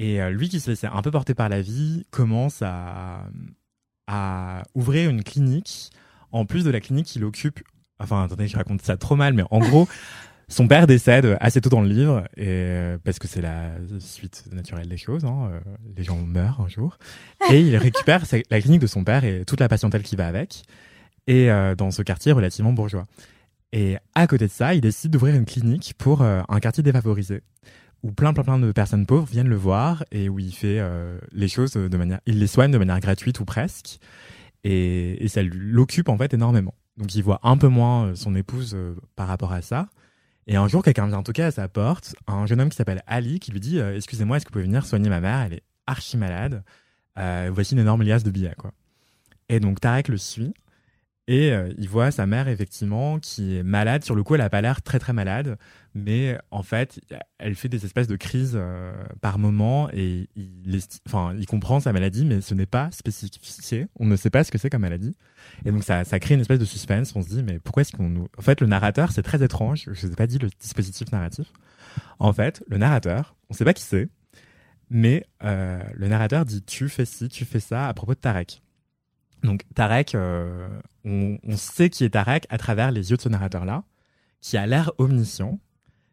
Et lui, qui se laissait un peu porter par la vie, commence à ouvrir une clinique. En plus de la clinique qu'il occupe. Enfin, attendez, je raconte ça trop mal, mais en gros, son père décède assez tôt dans le livre, et, euh, parce que c'est la suite naturelle des choses. Hein, euh, les gens meurent un jour. Et il récupère la clinique de son père et toute la patientèle qui va avec, et euh, dans ce quartier relativement bourgeois. Et à côté de ça, il décide d'ouvrir une clinique pour euh, un quartier défavorisé, où plein, plein, plein de personnes pauvres viennent le voir, et où il fait euh, les choses de manière... Il les soigne de manière gratuite ou presque, et, ça l'occupe en fait énormément. Donc il voit un peu moins euh, son épouse euh, par rapport à ça. Et un jour, quelqu'un vient toquer à sa porte, un jeune homme qui s'appelle Ali, qui lui dit euh, Excusez-moi, est-ce que vous pouvez venir soigner ma mère? Elle est archi malade. Voici une énorme liasse de billets. Quoi. Et donc Tarek le suit. Et euh, il voit sa mère, effectivement, qui est malade. Sur le coup, elle n'a pas l'air très, très malade. Mais en fait, elle fait des espèces de crises euh, par moment. Et il, enfin, il comprend sa maladie, mais ce n'est pas spécifié. On ne sait pas ce que c'est comme maladie. Et donc, ça, ça crée une espèce de suspense. On se dit, mais pourquoi est-ce qu'on nous. En fait, le narrateur, c'est très étrange. Je ne vous ai pas dit le dispositif narratif. En fait, le narrateur, on ne sait pas qui c'est. Mais euh, le narrateur dit tu fais ci, tu fais ça à propos de Tarek. Donc Tarek, euh, on, sait qui est Tarek à travers les yeux de ce narrateur-là, qui a l'air omniscient,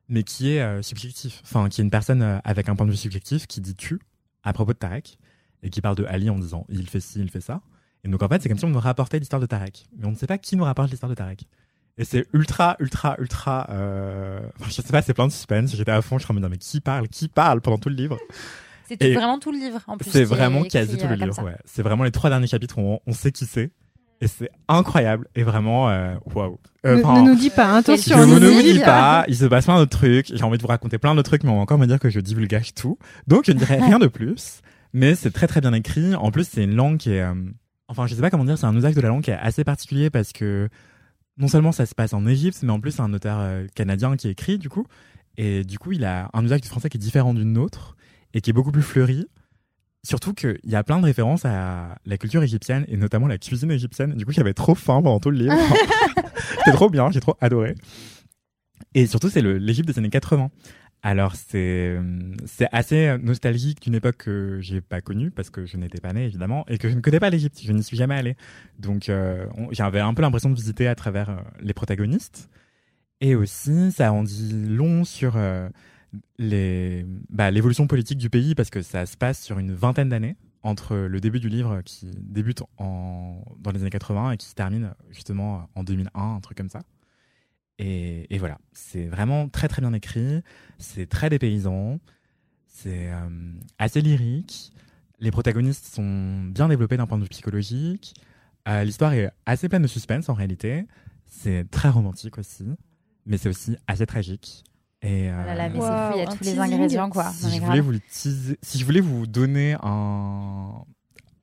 mais qui est euh, subjectif. Enfin, qui est une personne euh, avec un point de vue subjectif qui dit tu à propos de Tarek et qui parle de Ali en disant il fait ci, il fait ça. Et donc en fait, c'est comme si on nous rapportait l'histoire de Tarek, mais on ne sait pas qui nous rapporte l'histoire de Tarek. Et c'est ultra, ultra, ultra. Enfin, je sais pas, c'est plein de suspense. J'étais à fond, je me dire mais qui parle, qui parle pendant tout le livre? C'est vraiment tout le livre en plus. C'est vraiment quasi tout euh, le comme livre, ouais. C'est vraiment les trois derniers chapitres où on, on sait qui c'est. Et c'est incroyable. Et vraiment, euh, waouh. Euh, Ne, nous dis pas, hein, attention. ne nous dis pas. il se passe plein d'autres trucs. J'ai envie de vous raconter plein d'autres trucs, mais on va encore me dire que je divulgage tout. Donc, je ne dirai rien de plus. Mais c'est très très bien écrit. En plus, c'est une langue qui est. euh, Enfin, je sais pas comment dire, c'est un usage de la langue qui est assez particulier parce que non seulement ça se passe en Égypte, mais en plus, c'est un auteur euh, canadien qui écrit, du coup. Et du coup, il a un usage du français qui est différent d'une nôtre et qui est beaucoup plus fleuri. Surtout qu'il y a plein de références à la culture égyptienne et notamment la cuisine égyptienne. Du coup, j'avais trop faim pendant tout le livre. C'était trop bien, j'ai trop adoré. Et surtout, c'est l'Égypte des années 80. Alors, c'est assez nostalgique d'une époque que j'ai pas connue parce que je n'étais pas né, évidemment, et que je ne connais pas l'Égypte. Je n'y suis jamais allé. Donc, euh, j'avais un peu l'impression de visiter à travers euh, les protagonistes. Et aussi, ça en dit long sur euh, bah, l'évolution politique du pays parce que ça se passe sur une vingtaine d'années entre le début du livre qui débute en, dans les années 80 et qui se termine justement en 2001, un truc comme ça. Et, et voilà, c'est vraiment très très bien écrit, c'est très dépaysant, c'est euh, assez lyrique, les protagonistes sont bien développés d'un point de vue psychologique, euh, l'histoire est assez pleine de suspense en réalité, c'est très romantique aussi, mais c'est aussi assez tragique. Et, Oh là là, mais euh, c'est fou, il y a Wow, tous les ingrédients quoi. Si je voulais vous le teaser- si je voulais vous donner un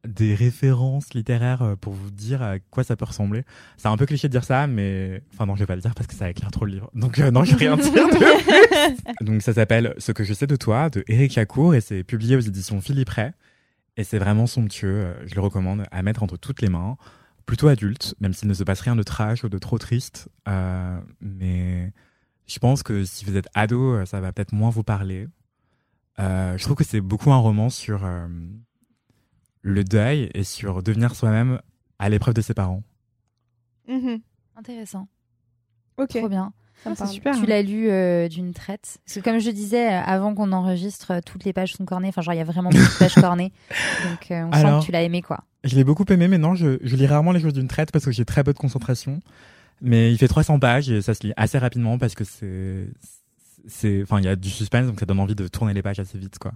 des références littéraires euh, pour vous dire à quoi ça peut ressembler, c'est un peu cliché de dire ça, mais enfin non, je vais pas le dire parce que ça éclaire trop le livre. Donc euh, non, je vais rien dire de plus. Donc ça s'appelle Ce que je sais de toi de Eric Lacour et c'est publié aux éditions Philippe Ray. Et c'est vraiment somptueux. euh, Je le recommande à mettre entre toutes les mains. Plutôt adulte, même s'il ne se passe rien de trash ou de trop triste. Euh, mais je pense que si vous êtes ado, euh, ça va peut-être moins vous parler. Euh, je trouve que c'est beaucoup un roman sur euh, le deuil et sur devenir soi-même à l'épreuve de ses parents. Mhm. Intéressant. Ok. Trop bien. Ah, super. Tu l'as lu euh, d'une traite? Parce que comme je disais, avant qu'on enregistre, toutes les pages sont cornées. Enfin, genre, il y a vraiment beaucoup de pages cornées. Donc, euh, on sent que tu l'as aimé, quoi. Je l'ai beaucoup aimé, mais non, je, je lis rarement les choses d'une traite parce que j'ai très peu de concentration. Mais il fait 300 pages et ça se lit assez rapidement parce que c'est. c'est Enfin, il y a du suspense, donc ça donne envie de tourner les pages assez vite, quoi.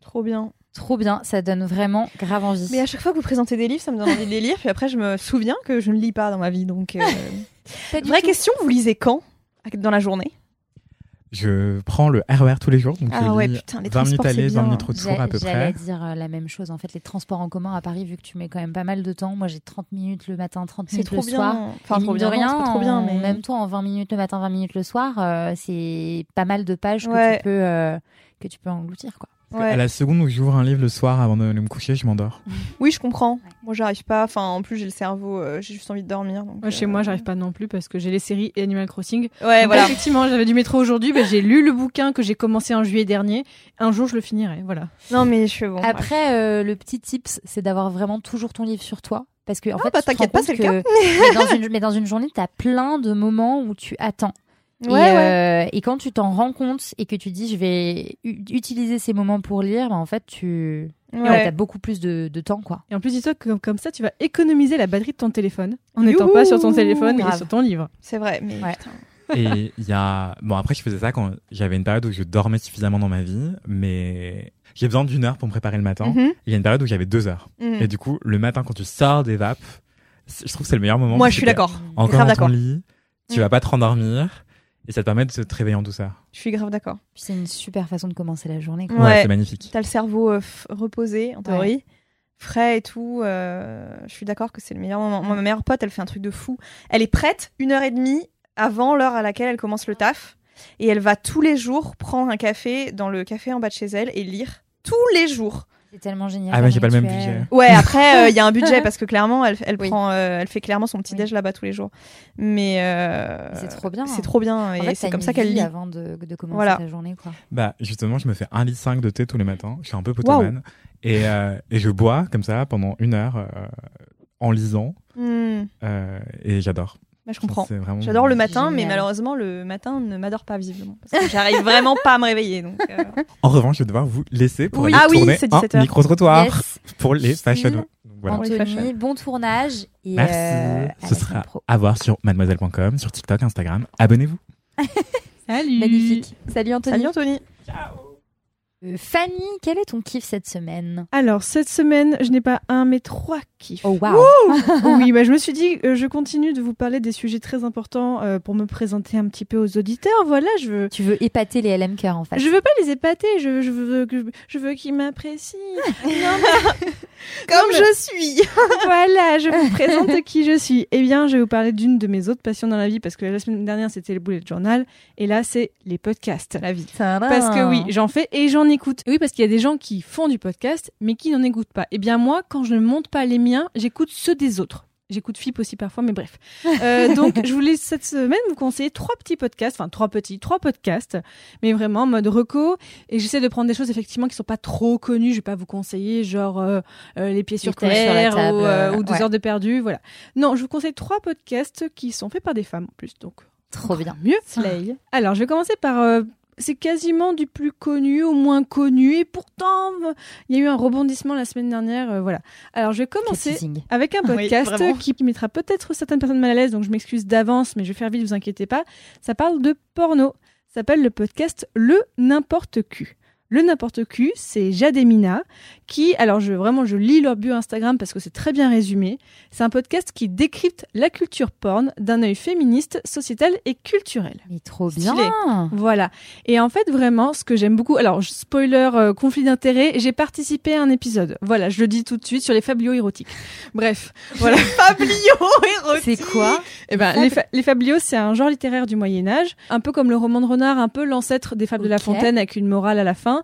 Trop bien. Trop bien, ça donne vraiment grave envie. Mais à chaque fois que vous présentez des livres, ça me donne envie de les lire. Puis après, je me souviens que je ne lis pas dans ma vie. Donc, euh, vraie tout. question, vous lisez quand? Dans la journée? Je prends le RER tous les jours, donc Ah ouais, putain, les 20 minutes aller, c'est 20 bien. minutes retour à peu J'allais près. dire euh, la même chose. En fait, les transports en commun à Paris, vu que tu mets quand même pas mal de temps, moi j'ai 30 minutes le matin, 30 C'est minutes trop le bien. soir. Enfin, trop bien, de rien, trop bien, mais même toi en 20 minutes le matin, 20 minutes le soir, euh, c'est pas mal de pages que tu peux euh, que tu peux engloutir quoi. Ouais. À la seconde où j'ouvre un livre le soir avant de me coucher, je m'endors. Oui, je comprends. Moi, j'arrive pas. Enfin, en plus, j'ai le cerveau. euh, j'ai juste envie de dormir. Donc, Moi, chez euh, moi, j'arrive pas non plus parce que j'ai les séries et Animal Crossing. Ouais, Donc, voilà. Effectivement, j'avais du métro aujourd'hui. mais j'ai lu le bouquin que j'ai commencé en juillet dernier. Un jour, je le finirai. Voilà. Non, mais je suis bon. Après, euh, le petit tips, c'est d'avoir vraiment toujours ton livre sur toi. Parce que, en Ah, fait, bah, t'inquiète pas, c'est le que- mais, dans une, mais dans une journée, tu as plein de moments où tu attends. Ouais, et, ouais. euh, et quand tu t'en rends compte et que tu dis je vais utiliser ces moments pour lire, bah, en fait, tu Ouais. as beaucoup plus de, de temps. quoi. Et en plus, dis-toi que comme, comme ça, tu vas économiser la batterie de ton téléphone en n'étant pas sur ton téléphone Grave. et sur ton livre. C'est vrai, mais putain. Et il y a. Bon, après, je faisais ça quand j'avais une période où je dormais suffisamment dans ma vie, mais j'ai besoin d'une heure pour me préparer le matin. Mhm. Il y a une période où j'avais deux heures. Mhm. Et du coup, le matin, quand tu sors des vapes, je trouve que c'est le meilleur moment. Moi, je suis d'accord. Encore dans ton lit, tu Mm. vas pas te rendormir, et ça te permet de te réveiller en douceur. Je suis grave d'accord. Puis c'est une super façon de commencer la journée. quoi. Ouais, Ouais. c'est magnifique. T'as le cerveau euh, f- reposé, en théorie. Frais et tout. euh, je suis d'accord que c'est le meilleur moment. Moi, ma meilleure pote, elle fait un truc de fou. Elle est prête une heure et demie avant l'heure à laquelle elle commence le taf. Et elle va tous les jours prendre un café dans le café en bas de chez elle et lire tous les jours. C'est tellement génial. Ah, mais comme j'ai pas le même budget. Ouais, après, euh, il y a un budget parce que clairement, elle, elle, Oui. prend, euh, elle fait clairement son petit déj là-bas tous les jours. Mais euh, Mais C'est trop bien. c'est trop bien. En Et c'est comme ça qu'elle lit. avant de, de commencer Voilà. ta journée. Quoi. Bah, justement, je me fais un litre 5 de thé tous les matins. Je suis un peu potomane. Et, euh, et je bois comme ça pendant une heure euh, en lisant. Hmm, euh, et j'adore. Bah, je comprends. Vraiment. J'adore le matin, mais malheureusement, le matin ne m'adore pas visiblement. Parce que j'arrive vraiment pas à me réveiller. Donc, euh, En revanche, je vais devoir vous laisser pour Oui. aller Ah tourner un 17 heures. micro-trottoir Yes. pour les fashion. Voilà. Anthony, fashion. bon tournage. Et Merci. euh, à Ce sera pro. à voir sur mademoiselle.com, sur TikTok, Instagram. Abonnez-vous. Salut Magnifique. Salut Anthony. Salut Anthony. Euh, Fanny, quel est ton kiff cette semaine? Alors, cette semaine, je n'ai pas un, mais trois kiffs. Oh waouh oui, bah, je me suis dit, euh, je continue de vous parler des sujets très importants euh, pour me présenter un petit peu aux auditeurs. Voilà, je veux. Tu veux épater les LM Cœur en fait. Je veux pas les épater, je, je veux, que- je veux qu'ils m'apprécient. non, mais Comme mais- je suis. voilà, je vous présente qui je suis. Eh bien, je vais vous parler d'une de mes autres passions dans la vie parce que la semaine dernière c'était le bullet journal et là c'est les podcasts. La vie. Parce que oui, j'en fais et j'en écoute. Oui, parce qu'il y a des gens qui font du podcast mais qui n'en écoutent pas. Eh bien moi, quand je ne monte pas les miens, j'écoute ceux des autres. J'écoute FIP aussi parfois, mais bref. Euh, donc, je voulais cette semaine vous conseiller trois petits podcasts, enfin trois petits, trois podcasts, mais vraiment en mode reco. Et j'essaie de prendre des choses effectivement qui sont pas trop connues. Je vais pas vous conseiller genre euh, euh, les pieds sur la terre table, ou, ou deux ouais. heures de perdu, voilà. Non, je vous conseille trois podcasts qui sont faits par des femmes en plus, donc Trop bien. mieux. Slay. Alors, je vais commencer par. C'est quasiment du plus connu au moins connu, et pourtant, il y a eu un rebondissement la semaine dernière. euh, voilà. Alors, je vais commencer avec un podcast qui mettra peut-être certaines personnes mal à l'aise, donc je m'excuse d'avance, mais je vais faire vite, vous inquiétez pas. Ça parle de porno. Ça s'appelle le podcast Le N'importe Q. Le N'importe Q, c'est Jade et Mina qui, alors je, vraiment, je lis leur bio Instagram parce que c'est très bien résumé. C'est un podcast qui décrypte la culture porn d'un œil féministe, sociétal et culturel. Mais trop Stylé. bien. Voilà. Et en fait, vraiment, ce que j'aime beaucoup, alors spoiler, euh, conflit d'intérêts, j'ai participé à un épisode. Voilà, je le dis tout de suite sur les fabliaux érotiques. Bref, voilà. Fablio érotique. C'est quoi? Eh ben, les, fa- les fabliaux, c'est un genre littéraire du Moyen Âge, un peu comme le roman de renard, un peu l'ancêtre des fables de La. Fontaine avec une morale à la fin.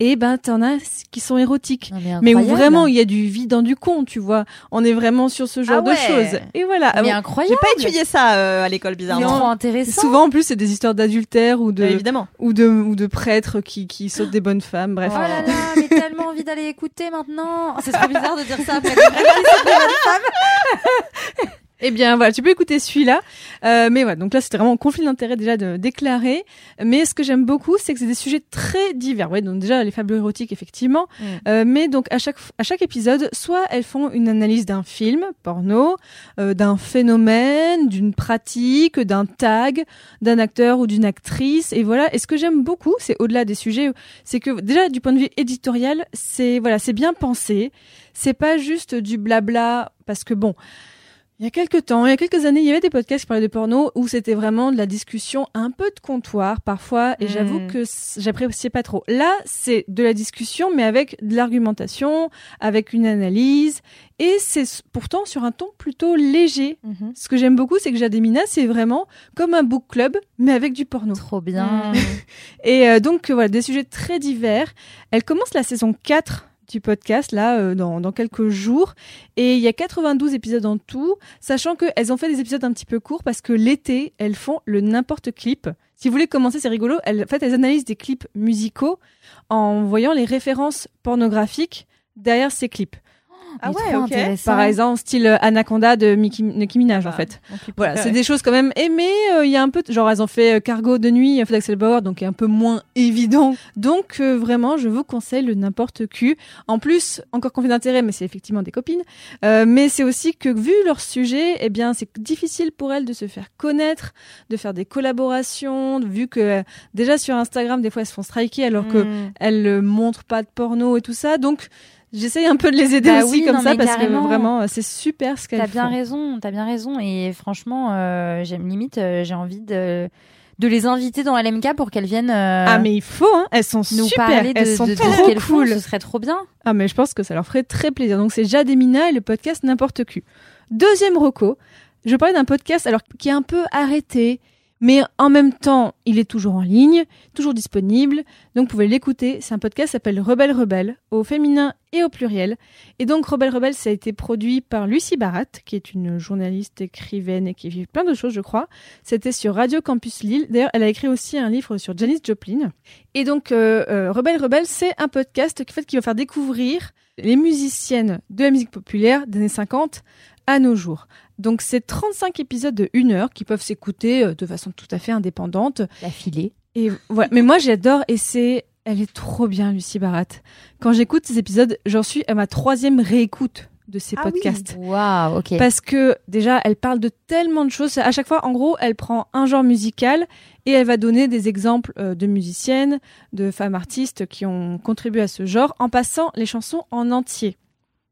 Et ben, t'en as qui sont érotiques. Non, Mais où vraiment il y a du vide dans du con, tu vois. On est vraiment sur ce genre Ah ouais. de choses. Et voilà. Mais Ah bon, incroyable. J'ai pas étudié ça euh, à l'école, bizarrement. trop intéressant. Souvent en plus c'est des histoires d'adultère ou de Bah, évidemment. ou de ou de prêtres qui qui sautent des bonnes femmes. Bref. Oh là là, mais tellement envie d'aller écouter maintenant. C'est trop bizarre de dire ça après des Eh bien voilà, tu peux écouter celui-là. Euh, mais voilà, donc là c'était vraiment un conflit d'intérêt déjà de déclarer. Mais ce que j'aime beaucoup, c'est que c'est des sujets très divers. Ouais, donc déjà les fables érotiques effectivement. Mm. Euh, mais donc à chaque à chaque épisode, soit elles font une analyse d'un film porno, euh, d'un phénomène, d'une pratique, d'un tag, d'un acteur ou d'une actrice. Et voilà. Et ce que j'aime beaucoup, c'est au-delà des sujets, c'est que déjà du point de vue éditorial, c'est voilà, c'est bien pensé. C'est pas juste du blabla parce que bon Il y a quelques temps, il y a quelques années, il y avait des podcasts qui parlaient de porno où c'était vraiment de la discussion un peu de comptoir parfois, et j'avoue que c- j'appréciais pas trop. Là, c'est de la discussion, mais avec de l'argumentation, avec une analyse, et c'est pourtant sur un ton plutôt léger. Mhm. Ce que j'aime beaucoup, c'est que Jademina, c'est vraiment comme un book club, mais avec du porno. Trop bien. Et euh, donc, voilà, des sujets très divers. Elle commence la saison 4 podcast, là, euh, dans, dans quelques jours. Et il y a 92 épisodes en tout, sachant qu'elles ont fait des épisodes un petit peu courts parce que l'été, elles font le n'importe clip. Si vous voulez commencer, c'est rigolo. Elles, en fait, elles analysent des clips musicaux en voyant les références pornographiques derrière ces clips. Ah ouais, trop ok. intéressant. Par exemple, style euh, Anaconda de Nicki, Nicki Minaj, en Bah, fait. Voilà, c'est des choses quand même aimées. euh, Il y a un peu, genre elles ont fait euh, Cargo de nuit, euh, d'Axel Bauer, donc un peu moins évident. Donc euh, vraiment, je vous conseille le n'importe qui. En plus, encore conflit d'intérêt, mais c'est effectivement des copines. Euh, mais c'est aussi que vu leur sujet, eh bien, c'est difficile pour elles de se faire connaître, de faire des collaborations, vu que euh, déjà sur Instagram, des fois elles se font striker alors que Mm. elles ne montrent pas de porno et tout ça. Donc J'essaye un peu de les aider Bah aussi oui, comme non, ça parce carrément. que vraiment euh, c'est super ce qu'elles T'as bien font. raison, t'as bien raison. Et franchement, euh, j'aime limite, euh, j'ai envie de, de les inviter dans LMK pour qu'elles viennent euh, Ah mais il faut hein, elles sont nous super, parler de, elles sont de- de ce trop qu'elles font. cool. Ce serait trop bien. Ah mais je pense que ça leur ferait très plaisir. Donc c'est Jade et Mina et le podcast N'importe qui. Deuxième reco, je parlais d'un podcast alors qui est un peu arrêté, mais en même temps il est toujours en ligne, toujours disponible. Donc vous pouvez l'écouter. C'est un podcast qui s'appelle Rebelle Rebelle au féminin et au pluriel. Et donc Rebelle Rebelle ça a été produit par Lucie Barat qui est une journaliste écrivaine et qui vit plein de choses je crois. C'était sur Radio Campus Lille. D'ailleurs elle a écrit aussi un livre sur Janis Joplin. Et donc euh, euh, Rebelle Rebelle c'est un podcast qui, fait, qui va faire découvrir les musiciennes de la musique populaire des années 50 à nos jours. Donc c'est 35 épisodes de 1 heure qui peuvent s'écouter euh, de façon tout à fait indépendante. La filée. Et voilà. Mais moi j'adore et c'est, elle est trop bien Lucie Barat. Quand j'écoute ces épisodes, j'en suis à ma troisième réécoute de ces Ah oui. podcasts. Waouh, ok. Parce que déjà, elle parle de tellement de choses. À chaque fois, en gros, elle prend un genre musical et elle va donner des exemples euh, de musiciennes, de femmes artistes qui ont contribué à ce genre en passant les chansons en entier.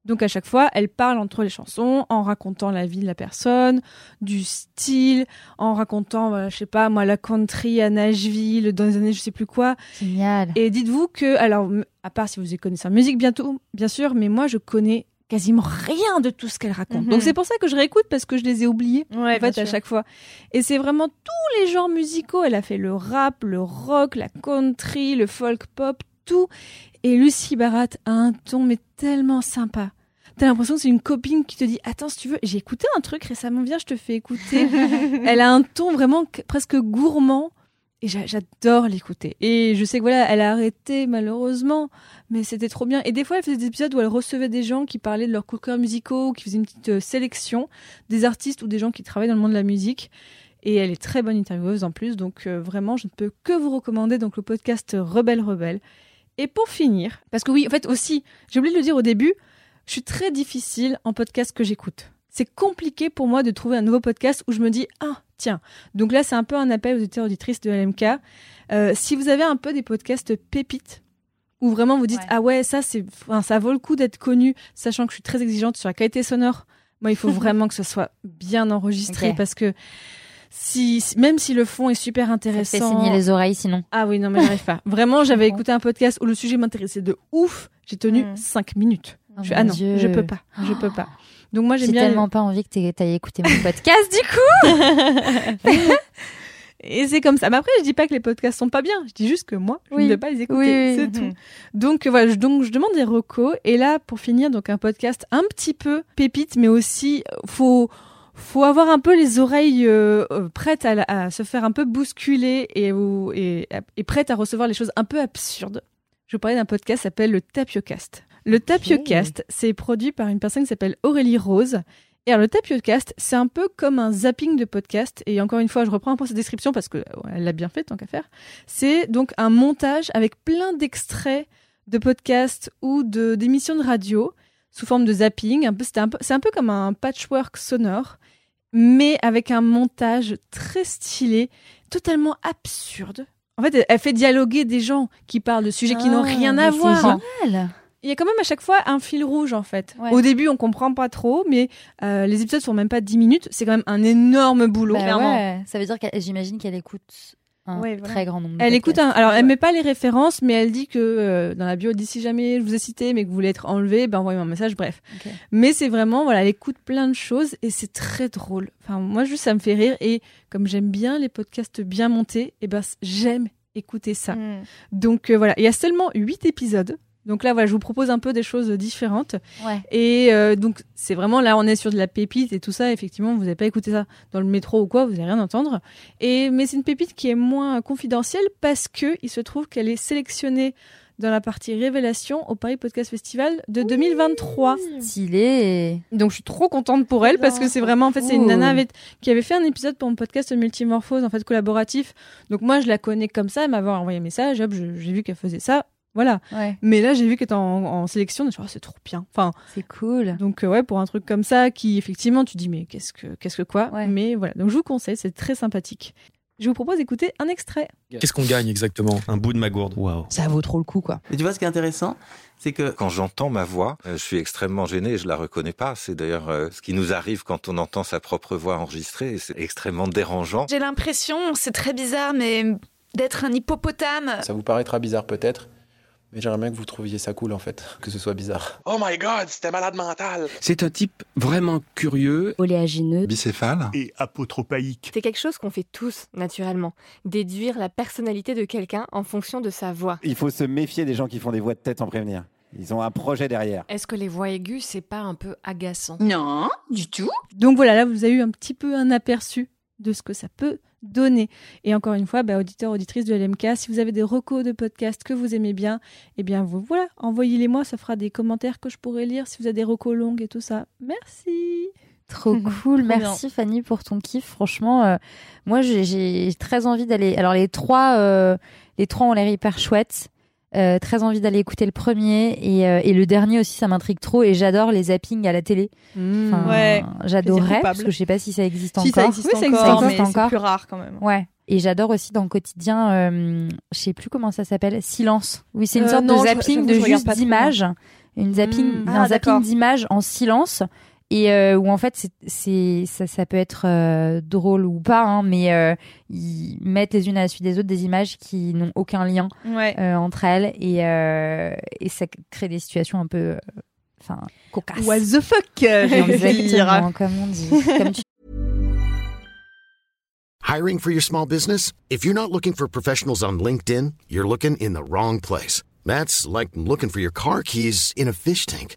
Donc à chaque fois, elle parle entre les chansons en racontant la vie de la personne, du style, en racontant, voilà, je sais pas, moi, la country à Nashville dans les années je sais plus quoi. Génial. Et dites-vous que, alors, à part si vous y connaissez en musique bientôt, bien sûr, mais moi, je connais quasiment rien de tout ce qu'elle raconte. Mhm. Donc c'est pour ça que je réécoute parce que je les ai oubliés Ouais, en fait à chaque fois. Et c'est vraiment tous les genres musicaux. Elle a fait le rap, le rock, la country, le folk pop, tout. Et Lucie Barat a un ton mais tellement sympa. T'as l'impression que c'est une copine qui te dit attends si tu veux j'ai écouté un truc récemment viens je te fais écouter. elle a un ton vraiment que- presque gourmand et j'a- j'adore l'écouter. Et je sais que voilà elle a arrêté malheureusement mais c'était trop bien. Et des fois elle faisait des épisodes où elle recevait des gens qui parlaient de leurs coups de cœur musicaux, qui faisaient une petite euh, sélection des artistes ou des gens qui travaillent dans le monde de la musique. Et elle est très bonne intervieweuse en plus, donc euh, vraiment, je ne peux que vous recommander donc le podcast Rebelle Rebelle. Et pour finir, parce que oui, en fait aussi, j'ai oublié de le dire au début, je suis très difficile en podcast que j'écoute. C'est compliqué pour moi de trouver un nouveau podcast où je me dis ah tiens. Donc là, c'est un peu un appel aux auditeurs auditrices de LMK. Euh, si vous avez un peu des podcasts pépites où vraiment vous dites Ouais. ah ouais ça c'est enfin, ça vaut le coup d'être connu, sachant que je suis très exigeante sur la qualité sonore. Moi, il faut vraiment que ce soit bien enregistré parce que si, même si le fond est super Ça te fait intéressant. saigner les oreilles sinon. Ah oui, non, mais j'arrive pas. Vraiment, j'avais écouté un podcast où le sujet m'intéressait de ouf. J'ai tenu Mm. 5 minutes. Oh Je ah non, Dieu. je peux pas. Je peux pas. Donc moi, j'aime J'ai bien. tellement pas envie que t'ailles écouter mon podcast du coup. Et c'est comme ça. Mais après, je dis pas que les podcasts sont pas bien. Je dis juste que moi, je Oui. ne vais pas les écouter. Oui, oui, c'est tout. Donc voilà, je, donc je demande des recos. Et là, pour finir, donc un podcast un petit peu pépite, mais aussi faut faut avoir un peu les oreilles euh, euh, prêtes à, se faire un peu bousculer et, ou- et, et prêtes à recevoir les choses un peu absurdes. Je vous parlais d'un podcast qui s'appelle le Tapiocast. Le Tapiocast, c'est produit par une personne qui s'appelle Aurélie Rose. Et alors, le Tapiocast, c'est un peu comme un zapping de podcast. Et encore une fois, je reprends un peu sa description parce qu'elle l'a bien fait, tant qu'à faire. C'est donc un montage avec plein d'extraits de podcasts ou de d'émissions de radio sous forme de zapping. Un peu, c'était un peu, c'est un peu comme un patchwork sonore, mais avec un montage très stylé, totalement absurde. En fait, elle- fait dialoguer des gens qui parlent de sujets qui n'ont Ah, rien à voir. génial. il y a quand même à chaque fois un fil rouge en fait. Ouais. Au début, on comprend pas trop, mais euh, les épisodes sont même pas 10 minutes. C'est quand même un énorme boulot. Bah clairement. ouais, ça veut dire qu'elle, j'imagine qu'elle écoute un Ouais, voilà. très grand nombre. de Elle écoute un. Alors, elle met pas les références, mais elle dit que euh, dans la bio, si jamais je vous ai cité, mais que vous voulez être enlevé, ben envoyez-moi un message. Bref. Mais c'est vraiment, voilà, elle écoute plein de choses et c'est très drôle. Enfin, moi, juste, ça me fait rire. Et comme j'aime bien les podcasts bien montés, et ben, c- j'aime écouter ça. Mm. Donc, euh, voilà. Il y a seulement 8 épisodes. Donc là, voilà, je vous propose un peu des choses différentes. Ouais. Et euh, donc, c'est vraiment là, on est sur de la pépite et tout ça. Effectivement, vous n'avez pas écouté ça dans le métro ou quoi, vous n'allez rien entendre. Et mais c'est une pépite qui est moins confidentielle parce que il se trouve qu'elle est sélectionnée dans la partie révélation au Paris Podcast Festival de 2023. Stylé. Donc je suis trop contente pour elle parce que c'est vraiment en fait c'est une nana avec- qui avait fait un épisode pour mon podcast Multimorphose en fait collaboratif. Donc moi je la connais comme ça, elle m'avait envoyé un message, hop, j'ai vu qu'elle faisait ça. Voilà. Ouais, Mais là, j'ai vu qu'elle était en, en sélection. Je me suis dit, Oh, c'est trop bien. Enfin, c'est cool. donc euh, ouais, pour un truc comme ça, qui effectivement, tu dis mais qu'est-ce que qu'est-ce que quoi Ouais. Mais voilà. Donc je vous conseille, c'est très sympathique. Je vous propose d'écouter un extrait. Qu'est-ce qu'on gagne exactement? Un bout de ma gourde. Waouh. Ça vaut trop le coup, quoi. Et tu vois, ce qui est intéressant, c'est que Quand j'entends ma voix, euh, je suis extrêmement gêné et je la reconnais pas. C'est d'ailleurs euh, ce qui nous arrive quand on entend sa propre voix enregistrée. C'est extrêmement dérangeant. J'ai l'impression, c'est très bizarre, mais d'être un hippopotame. Ça vous paraîtra bizarre peut-être, mais j'aimerais bien que vous trouviez ça cool en fait, que ce soit bizarre. Oh my god, c'était malade mental. C'est un type vraiment curieux. Oléagineux. Bicéphale. et apotropaïque. C'est quelque chose qu'on fait tous naturellement. Déduire la personnalité de quelqu'un en fonction de sa voix. Il faut se méfier des gens qui font des voix de tête en prévenir. Ils ont un projet derrière. Est-ce que les voix aiguës, c'est pas un peu agaçant? Non, du tout. Donc voilà, là, vous avez eu un petit peu un aperçu de ce que ça peut donner. Et encore une fois, bah, auditeurs, auditrices de LMK, si vous avez des recos de podcasts que vous aimez bien, eh bien, vous, voilà, envoyez-les moi, ça fera des commentaires que je pourrai lire si vous avez des recos longues et tout ça. Merci. Trop cool. Merci Fanny pour ton kiff. Franchement, euh, moi j'ai- j'ai très envie d'aller. Alors les trois, euh, les trois ont l'air hyper chouettes. Euh, très envie d'aller écouter le premier et, euh, et le dernier aussi, ça m'intrigue trop et j'adore les zappings à la télé. Enfin, Ouais. j'adorerais parce que je sais pas si ça existe Si encore. ça existe Oui, ça encore, existe mais encore. c'est plus rare quand même. Ouais. Et j'adore aussi dans le quotidien, euh, je sais plus comment ça s'appelle, silence. Oui, c'est une Euh, sorte non, de zapping de je regarde juste d'images, une zapping, Mm. un Ah, zapping d'images en silence. Et euh, où en fait c'est, c'est ça, ça peut être euh, drôle ou pas, hein, mais euh, ils mettent les unes à la suite des autres des images qui n'ont aucun lien Ouais. euh, entre elles et, euh, et ça crée des situations un peu, euh, enfin, cocasses. What the fuck, j'ai envie de dire. Exactement, comme on dit. Comme tu Hiring for your small business? If you're not looking for professionals on LinkedIn, you're looking in the wrong place. That's like looking for your car keys in a fish tank.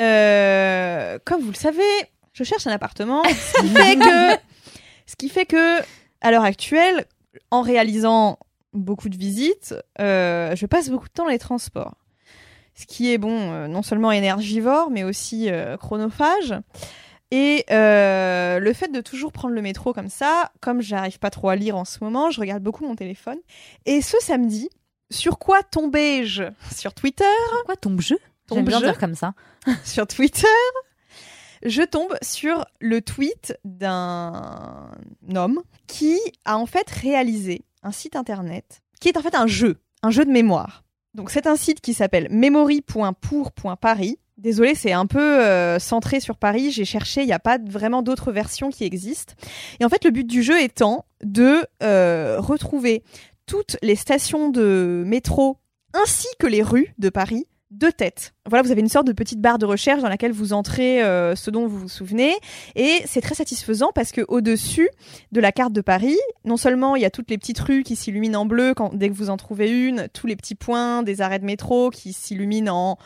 euh, comme vous le savez, je cherche un appartement, ce qui fait que, ce qui fait que, à l'heure actuelle, en réalisant beaucoup de visites, euh, je passe beaucoup de temps dans les transports. Ce qui est bon, euh, non seulement énergivore, mais aussi chronophage. Et euh, le fait de toujours prendre le métro comme ça, comme j'arrive pas trop à lire en ce moment, je regarde beaucoup mon téléphone. Et ce samedi, sur quoi tombais-je? Sur Twitter? Quoi tombe jeu J'aime bien Tombe-je dire comme ça. Sur Twitter, je tombe sur le tweet d'un homme qui a en fait réalisé un site internet qui est en fait un jeu, un jeu de mémoire. Donc c'est un site qui s'appelle memory.pour.paris. Désolée, c'est un peu euh, centré sur Paris. J'ai cherché, il n'y a pas vraiment d'autres versions qui existent. Et en fait, le but du jeu étant de euh, retrouver toutes les stations de métro ainsi que les rues de Paris de tête. Voilà, vous avez une sorte de petite barre de recherche dans laquelle vous entrez euh, ce dont vous vous souvenez et c'est très satisfaisant parce que au-dessus de la carte de Paris, non seulement il y a toutes les petites rues qui s'illuminent en bleu dès que vous en trouvez une, tous les petits points des arrêts de métro qui s'illuminent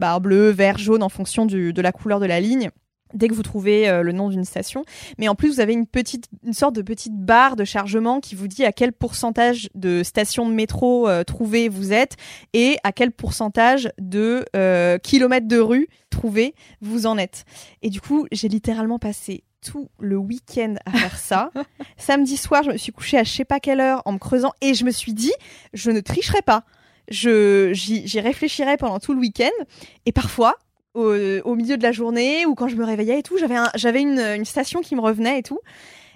en bleu, vert, jaune en fonction de la couleur de la ligne. Dès que vous trouvez euh, le nom d'une station. Mais en plus, vous avez une petite, une sorte de petite barre de chargement qui vous dit à quel pourcentage de stations de métro euh, trouvées vous êtes et à quel pourcentage de euh, kilomètres de rue trouvés vous en êtes. Et du coup, j'ai littéralement passé tout le week-end à faire ça. Samedi soir, je me suis couchée à je sais pas quelle heure en me creusant et je me suis dit, je ne tricherai pas. Je, j'y réfléchirai pendant tout le week-end et parfois, au, milieu de la journée ou quand je me réveillais et tout, j'avais, j'avais une, une station qui me revenait et tout.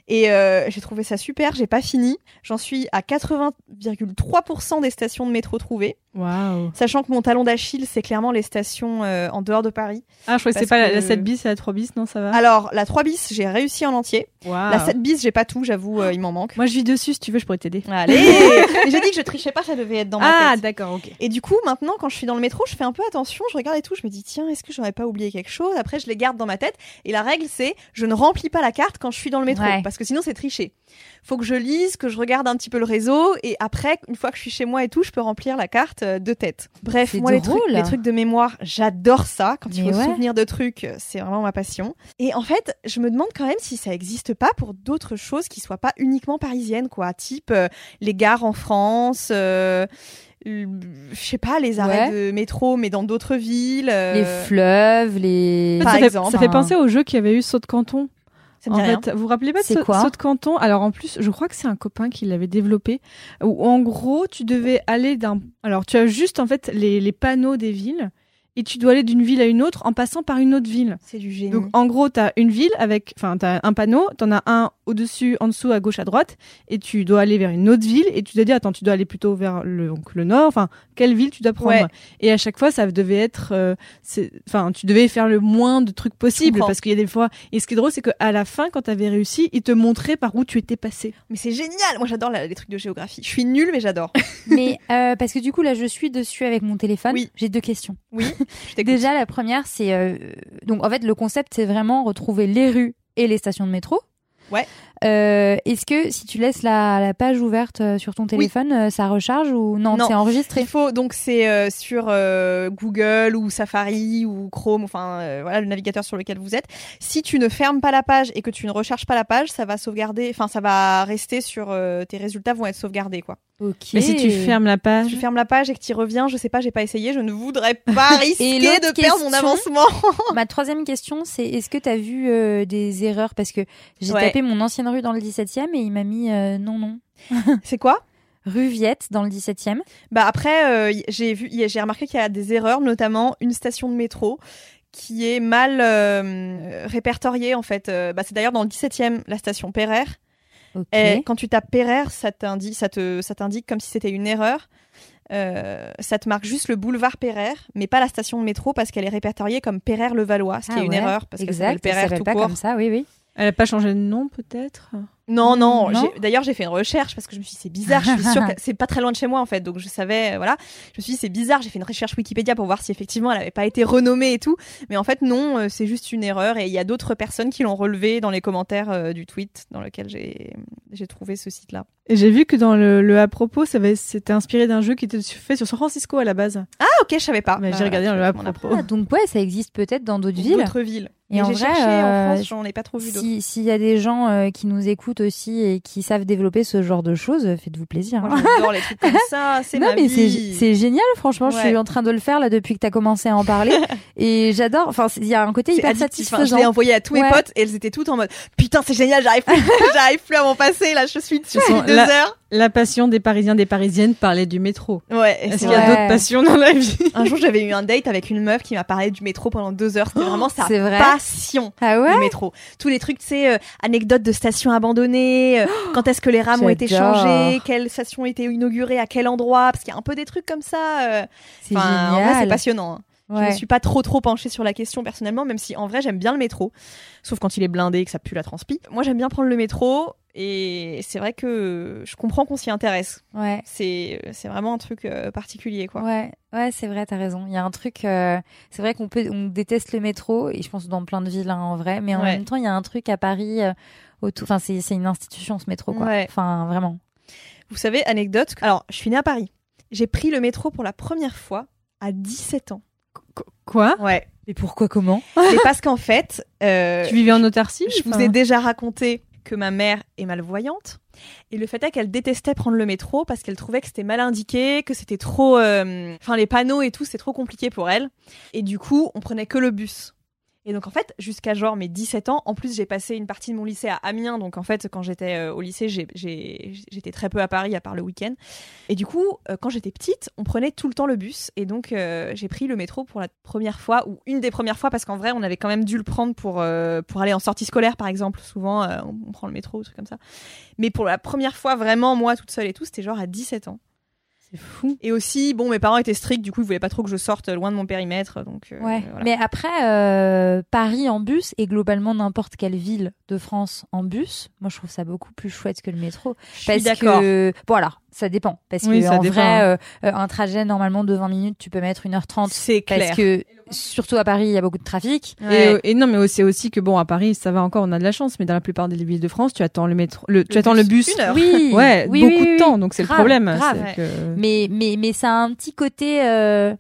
Et euh, j'ai trouvé ça super, j'ai pas fini. J'en suis à 80,3% des stations de métro trouvées. Waouh. Sachant que mon talon d'Achille, c'est clairement les stations euh, en dehors de Paris. Ah, je crois que c'est pas la, que- la 7 bis et la 3 bis, non, ça va? Alors, la 3 bis, j'ai réussi en entier. Waouh. La 7 bis, j'ai pas tout, j'avoue, euh, il m'en manque. Moi, je vis dessus, si tu veux, je pourrais t'aider. Allez Mais j'ai dit que je trichais pas, ça devait être dans ma Ah, tête. d'accord, ok. Et du coup, maintenant, quand je suis dans le métro, je fais un peu attention, je regarde et tout, je me dis, tiens, est-ce que j'aurais pas oublié quelque chose? Après, je les garde dans ma tête. Et la règle, c'est, je ne remplis pas la carte quand je suis dans le métro, Ouais. parce que sinon, c'est tricher. Faut que je lise, que je regarde un petit peu le réseau, et après, une fois que je suis chez moi et tout, je peux remplir la carte euh, de tête. Bref, moi, les trucs, drôle. les trucs de mémoire, j'adore ça. Quand il Mais faut ouais. se souvenir de trucs, euh, c'est vraiment ma passion. Et en fait, je me demande quand même si ça existe pas pour d'autres choses qui soient pas uniquement parisiennes, quoi. Type euh, les gares en France, euh, je sais pas, les arrêts Ouais. de métro, mais dans d'autres villes. euh, Les fleuves, les. Par ça, fait, fait hein. penser au jeu qu'il y avait eu Saut de Canton. En rien. fait, vous vous rappelez pas de Saut- quoi Saut de Canton? Alors en plus, je crois que c'est un copain qui l'avait développé. Où en gros, tu devais aller d'un. Alors tu as juste en fait les, les panneaux des villes et tu dois aller d'une ville à une autre en passant par une autre ville. C'est du génie. Donc en gros, tu as une ville avec, enfin, tu as un panneau, tu en as un au-dessus, en dessous, à gauche, à droite, et tu dois aller vers une autre ville, et tu dois dire, attends, tu dois aller plutôt vers le, donc, le nord, enfin, quelle ville tu dois prendre. Ouais. Et à chaque fois, ça devait être, euh, enfin, tu devais faire le moins de trucs possible, parce qu'il y a des fois, et ce qui est drôle, c'est qu'à la fin, quand tu avais réussi, ils te montraient par où tu étais passé. Mais c'est génial. Moi, j'adore la- les trucs de géographie. Je suis nulle, mais j'adore. Mais euh, parce que du coup là je suis dessus avec mon téléphone. Oui. J'ai deux questions. Oui. Déjà la première c'est euh, donc en fait le concept c'est vraiment retrouver les rues et les stations de métro. Ouais. Euh, Est-ce que si tu laisses la, la page ouverte euh, sur ton téléphone, euh, ça recharge ou non, Non. c'est enregistré Il faut donc c'est euh, sur euh, Google ou Safari ou Chrome, enfin euh, voilà le navigateur sur lequel vous êtes. Si tu ne fermes pas la page et que tu ne recharges pas la page, ça va sauvegarder, enfin ça va rester sur euh, tes résultats vont être sauvegardés quoi. Ok. Mais si tu fermes la page, Si tu fermes la page et que tu y reviens, je sais pas, j'ai pas essayé, je ne voudrais pas risquer de perdre mon question avancement. Ma troisième question, c'est est-ce que tu as vu euh, des erreurs? Parce que j'ai Ouais. tapé mon ancienne rue dans le 17e et il m'a mis euh, non, non. c'est quoi? Rue Viette dans le 17e. Bah après, euh, j'ai vu, j'ai remarqué qu'il y a des erreurs, notamment une station de métro qui est mal euh, répertoriée en fait. Bah, c'est d'ailleurs dans le 17e, la station Pereire. Et quand tu tapes Pereire, ça t'indique, ça te, ça t'indique comme si c'était une erreur. Euh, ça te marque juste le boulevard Pereire, mais pas la station de métro parce qu'elle est répertoriée comme Pereire-le-Valois, ce qui Ah est une ouais, erreur parce que Pereire s'appelle tout pas court. comme ça, oui, oui. Elle a pas changé de nom, peut-être? Non, non. D'ailleurs, j'ai fait une recherche parce que je me suis dit, c'est bizarre. Je suis sûre que c'est pas très loin de chez moi, en fait. Donc, je savais, voilà. Je me suis dit, c'est bizarre. J'ai fait une recherche Wikipédia pour voir si effectivement elle avait pas été renommée et tout. Mais en fait, non, euh, c'est juste une erreur. Et il y a d'autres personnes qui l'ont relevé dans les commentaires euh, du tweet dans lequel j'ai j'ai trouvé ce site-là. Et j'ai vu que dans le, le à propos, ça c'était inspiré d'un jeu qui était fait sur San Francisco à la base. Ah, ok, je savais pas. Mais Bah, j'ai regardé dans le à propos. Ah, donc ouais, ça existe peut-être dans d'autres villes. D'autres villes. Et Mais en vrai, cherché en euh, France, j'en ai pas trop vu. Si- S'il y a des gens euh, qui nous écoutent aussi et qui savent développer ce genre de choses, faites-vous plaisir. Hein. j'adore les trucs comme ça. C'est non ma mais c'est vie. c'est génial franchement je suis en train de le faire là depuis que tu as commencé à en parler et j'adore enfin il y a un côté C'est hyper addictif, hein. satisfaisant Je l'ai envoyé à tous mes potes et elles étaient toutes en mode putain c'est génial j'arrive plus, j'arrive plus à m'en passer là je suis dessus depuis deux la, heures. La passion des Parisiens, des Parisiennes, parler du métro. Ouais. Est-ce qu'il y a d'autres passions dans la vie Un jour j'avais eu un date avec une meuf qui m'a parlé du métro pendant deux heures. C'était vraiment sa c'est vrai passion. ah ouais Le métro. Tous les trucs, tu sais, euh, anecdotes de stations abandonnées, euh, quand est-ce que les rames ont été changées, quelle station a été inaugurée, à quel endroit, parce qu'il y a un peu des trucs comme ça. euh. c'est Enfin, en vrai, génial c'est passionnant. hein. Je ne suis pas trop trop penchée sur la question personnellement, même si en vrai j'aime bien le métro, sauf quand il est blindé et que ça pue la transpi. Moi j'aime bien prendre le métro et c'est vrai que je comprends qu'on s'y intéresse. ouais C'est c'est vraiment un truc euh, particulier quoi. Ouais, ouais, c'est vrai, t'as raison. Il y a un truc, euh, c'est vrai qu'on peut, on déteste le métro, et je pense dans plein de villes hein, en vrai, mais en Ouais. même temps, il y a un truc à Paris, euh, autour, enfin, c'est, c'est une institution ce métro, quoi. Ouais. Enfin, vraiment. Vous savez, anecdote, alors je suis née à Paris. J'ai pris le métro pour la première fois à 17 ans. Quoi? Ouais. Mais pourquoi comment? C'est parce qu'en fait, euh, Tu vivais en autarcie je vous ai déjà raconté que ma mère est malvoyante. Et le fait est qu'elle détestait prendre le métro parce qu'elle trouvait que c'était mal indiqué, que c'était trop. euh, Enfin, les panneaux et tout, c'était trop compliqué pour elle. Et du coup, on prenait que le bus. Et donc, en fait, jusqu'à genre mes 17 ans, en plus, j'ai passé une partie de mon lycée à Amiens. Donc, en fait, quand j'étais euh, au lycée, j'étais très peu à Paris, à part le week-end. Et du coup, euh, quand j'étais petite, on prenait tout le temps le bus. Et donc, euh, j'ai pris le métro pour la première fois, ou une des premières fois, parce qu'en vrai, on avait quand même dû le prendre pour, pour aller en sortie scolaire, par exemple. Souvent, on, prend le métro, ou truc comme ça. Mais pour la première fois, vraiment, moi, toute seule et tout, c'était genre à 17 ans. C'est fou. Et aussi, bon, mes parents étaient stricts, du coup, ils voulaient pas trop que je sorte loin de mon périmètre. Donc, euh, Ouais. voilà. Mais après, euh, Paris en bus et globalement n'importe quelle ville de France en bus, moi je trouve ça beaucoup plus chouette que le métro. Je parce suis d'accord. que, bon alors, ça dépend. Parce Oui, que en dépend, vrai, euh, euh, un trajet normalement de 20 minutes, tu peux mettre 1h30. C'est clair. Parce que, surtout à Paris, il y a beaucoup de trafic. Ouais. Et, et non, mais c'est aussi que bon, à Paris, ça va encore, on a de la chance, mais dans la plupart des villes de France, tu attends le métro, le, tu Le attends bus, le bus. une heure. Oui, Ouais, oui, beaucoup oui, de temps, donc c'est le problème. grave. c'est Ouais. que- Mais, mais, mais ça a un petit côté euh,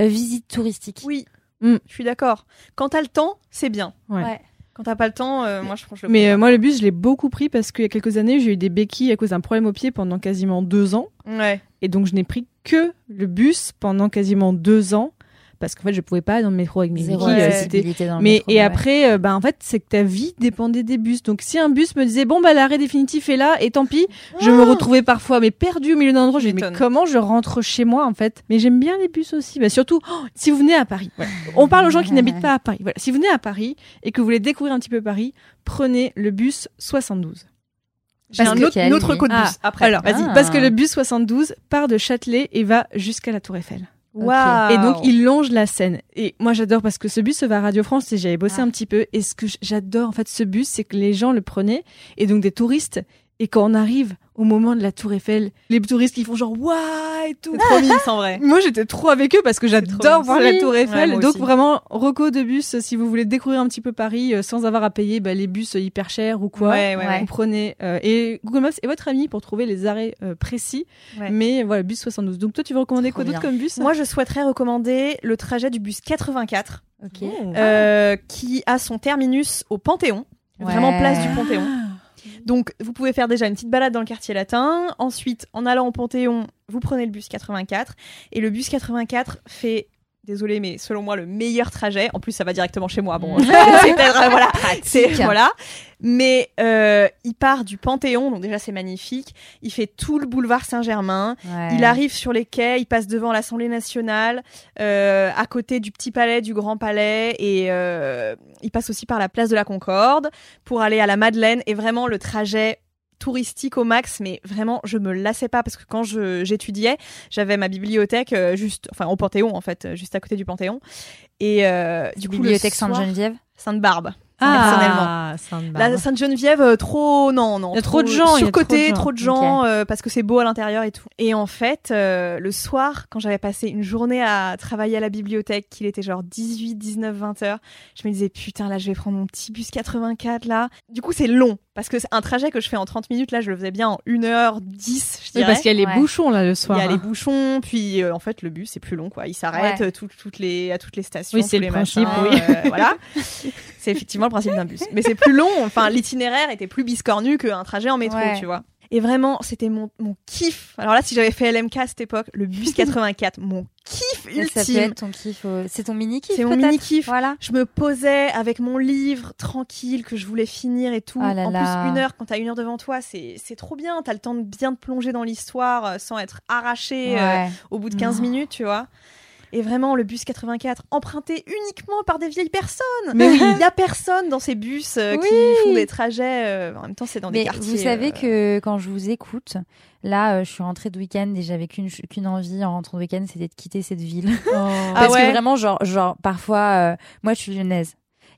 euh, visite touristique. Oui, Mm. je suis d'accord. Quand t'as le temps, c'est bien. Ouais. Ouais. Quand t'as pas le temps, euh, moi, je je le Mais prends euh, moi, le bus, je l'ai beaucoup pris parce qu'il y a quelques années, j'ai eu des béquilles à cause d'un problème au pied pendant quasiment deux ans. Ouais. Et donc, je n'ai pris que le bus pendant quasiment deux ans parce qu'en fait, je pouvais pas aller dans le métro avec mes Zéro béquilles. euh, accessibilité c'était- accessibilité dans le Mais métro, et bah ouais. après, euh, bah, en fait, c'est que ta vie dépendait des bus. Donc, si un bus me disait bon bah l'arrêt définitif est là, et tant pis, je me retrouvais parfois mais perdu au milieu d'un endroit. Je mais comment je rentre chez moi en fait? Mais j'aime bien les bus aussi. Bah, surtout oh, si vous venez à Paris. Voilà. On parle aux gens qui n'habitent pas à Paris. Voilà. Si vous venez à Paris et que vous voulez découvrir un petit peu Paris, prenez le bus 72. J'ai Parce un que autre, une autre code bus Ah, après. Alors, vas-y, Ah. parce que le bus 72 part de Châtelet et va jusqu'à la Tour Eiffel. Waouh. Et donc, il longe la Seine. Et moi, j'adore parce que ce bus va à Radio France et j'avais bossé Ah. un petit peu. Et ce que j'adore, en fait, ce bus, c'est que les gens le prenaient et donc des touristes. Et quand on arrive au moment de la Tour Eiffel, les touristes qui font genre waouh et tout. C'est trop en vrai. Moi, j'étais trop avec eux parce que j'adore voir la Tour Eiffel. Ouais, donc aussi. vraiment, reco de bus, si vous voulez découvrir un petit peu Paris euh, sans avoir à payer bah, les bus hyper chers ou quoi. Ouais, ouais, ouais. Vous prenez euh, et Google Maps est votre ami pour trouver les arrêts euh, précis. Ouais. Mais voilà, bus 72. Donc toi, tu veux recommander quoi d'autre comme bus? Moi, je souhaiterais recommander le trajet du bus 84, Ok. euh, qui a son terminus au Panthéon, vraiment place du Panthéon. Donc, vous pouvez faire déjà une petite balade dans le quartier latin. Ensuite, en allant au Panthéon, vous prenez le bus 84. Et le bus 84 fait, désolé, mais selon moi, le meilleur trajet. En plus, ça va directement chez moi. Bon, c'est peut-être, euh, voilà. C'est, voilà. Mais euh, il part du Panthéon, donc déjà, c'est magnifique. Il fait tout le boulevard Saint-Germain. Ouais. Il arrive sur les quais, il passe devant l'Assemblée nationale, euh, à côté du petit palais, du grand palais, et euh, il passe aussi par la place de la Concorde pour aller à la Madeleine. Et vraiment, le trajet touristique au max, mais vraiment, je me lassais pas parce que quand je- j'étudiais, j'avais ma bibliothèque euh, juste, enfin au Panthéon en fait, euh, juste à côté du Panthéon. Et euh, du coup, Bibliothèque Sainte-Geneviève Sainte-Barbe. Ah, Sainte-Barbe. La Sainte-Geneviève, euh, trop, non, non. Il y a trop de gens, Surcoté, trop trop de de gens. gens, euh, parce que c'est beau à l'intérieur et tout. Et en fait, euh, le soir, quand j'avais passé une journée à travailler à la bibliothèque, qu'il était genre 18, 19, 20 heures, je me disais, putain, là, je vais prendre mon petit bus 84, là. Du coup, c'est long, parce que c'est un trajet que je fais en 30 minutes, là, je le faisais bien en 1h10, je Oui, dirais. parce qu'il y a les Ouais. bouchons là le Il soir. y a les bouchons, puis euh, en fait le bus c'est plus long quoi. Il s'arrête Ouais. euh, tout- toutes les à toutes les stations. Oui, c'est le les principe, machins, oui. euh, voilà. C'est effectivement le principe d'un bus. Mais c'est plus long. Enfin l'itinéraire était plus biscornu qu'un trajet en métro, Ouais. tu vois. Et vraiment c'était mon, mon kiff. Alors là si j'avais fait LMK à cette époque, le bus 84, mon kiff Ça peut ultime. être ton kiff. euh, C'est ton mini kiff. C'est mon mini kiff. Voilà. Je me posais avec mon livre tranquille que je voulais finir et tout. Ah là en là. plus, une heure, quand t'as une heure devant toi, c'est c'est trop bien. T'as le temps de bien te plonger dans l'histoire euh, sans être arraché euh, au bout de 15 minutes, tu vois. Et vraiment, le bus 84, emprunté uniquement par des vieilles personnes. Mais oui. Il y a personne dans ces bus euh, Oui. qui font des trajets. euh, en même temps, c'est dans des Mais quartiers. vous savez euh, que quand je vous écoute, là, je suis rentrée de week-end et j'avais qu'une qu'une envie en rentrant de week-end, c'était de quitter cette ville. Ah Parce ouais que vraiment, genre, genre parfois, moi, je suis lyonnaise.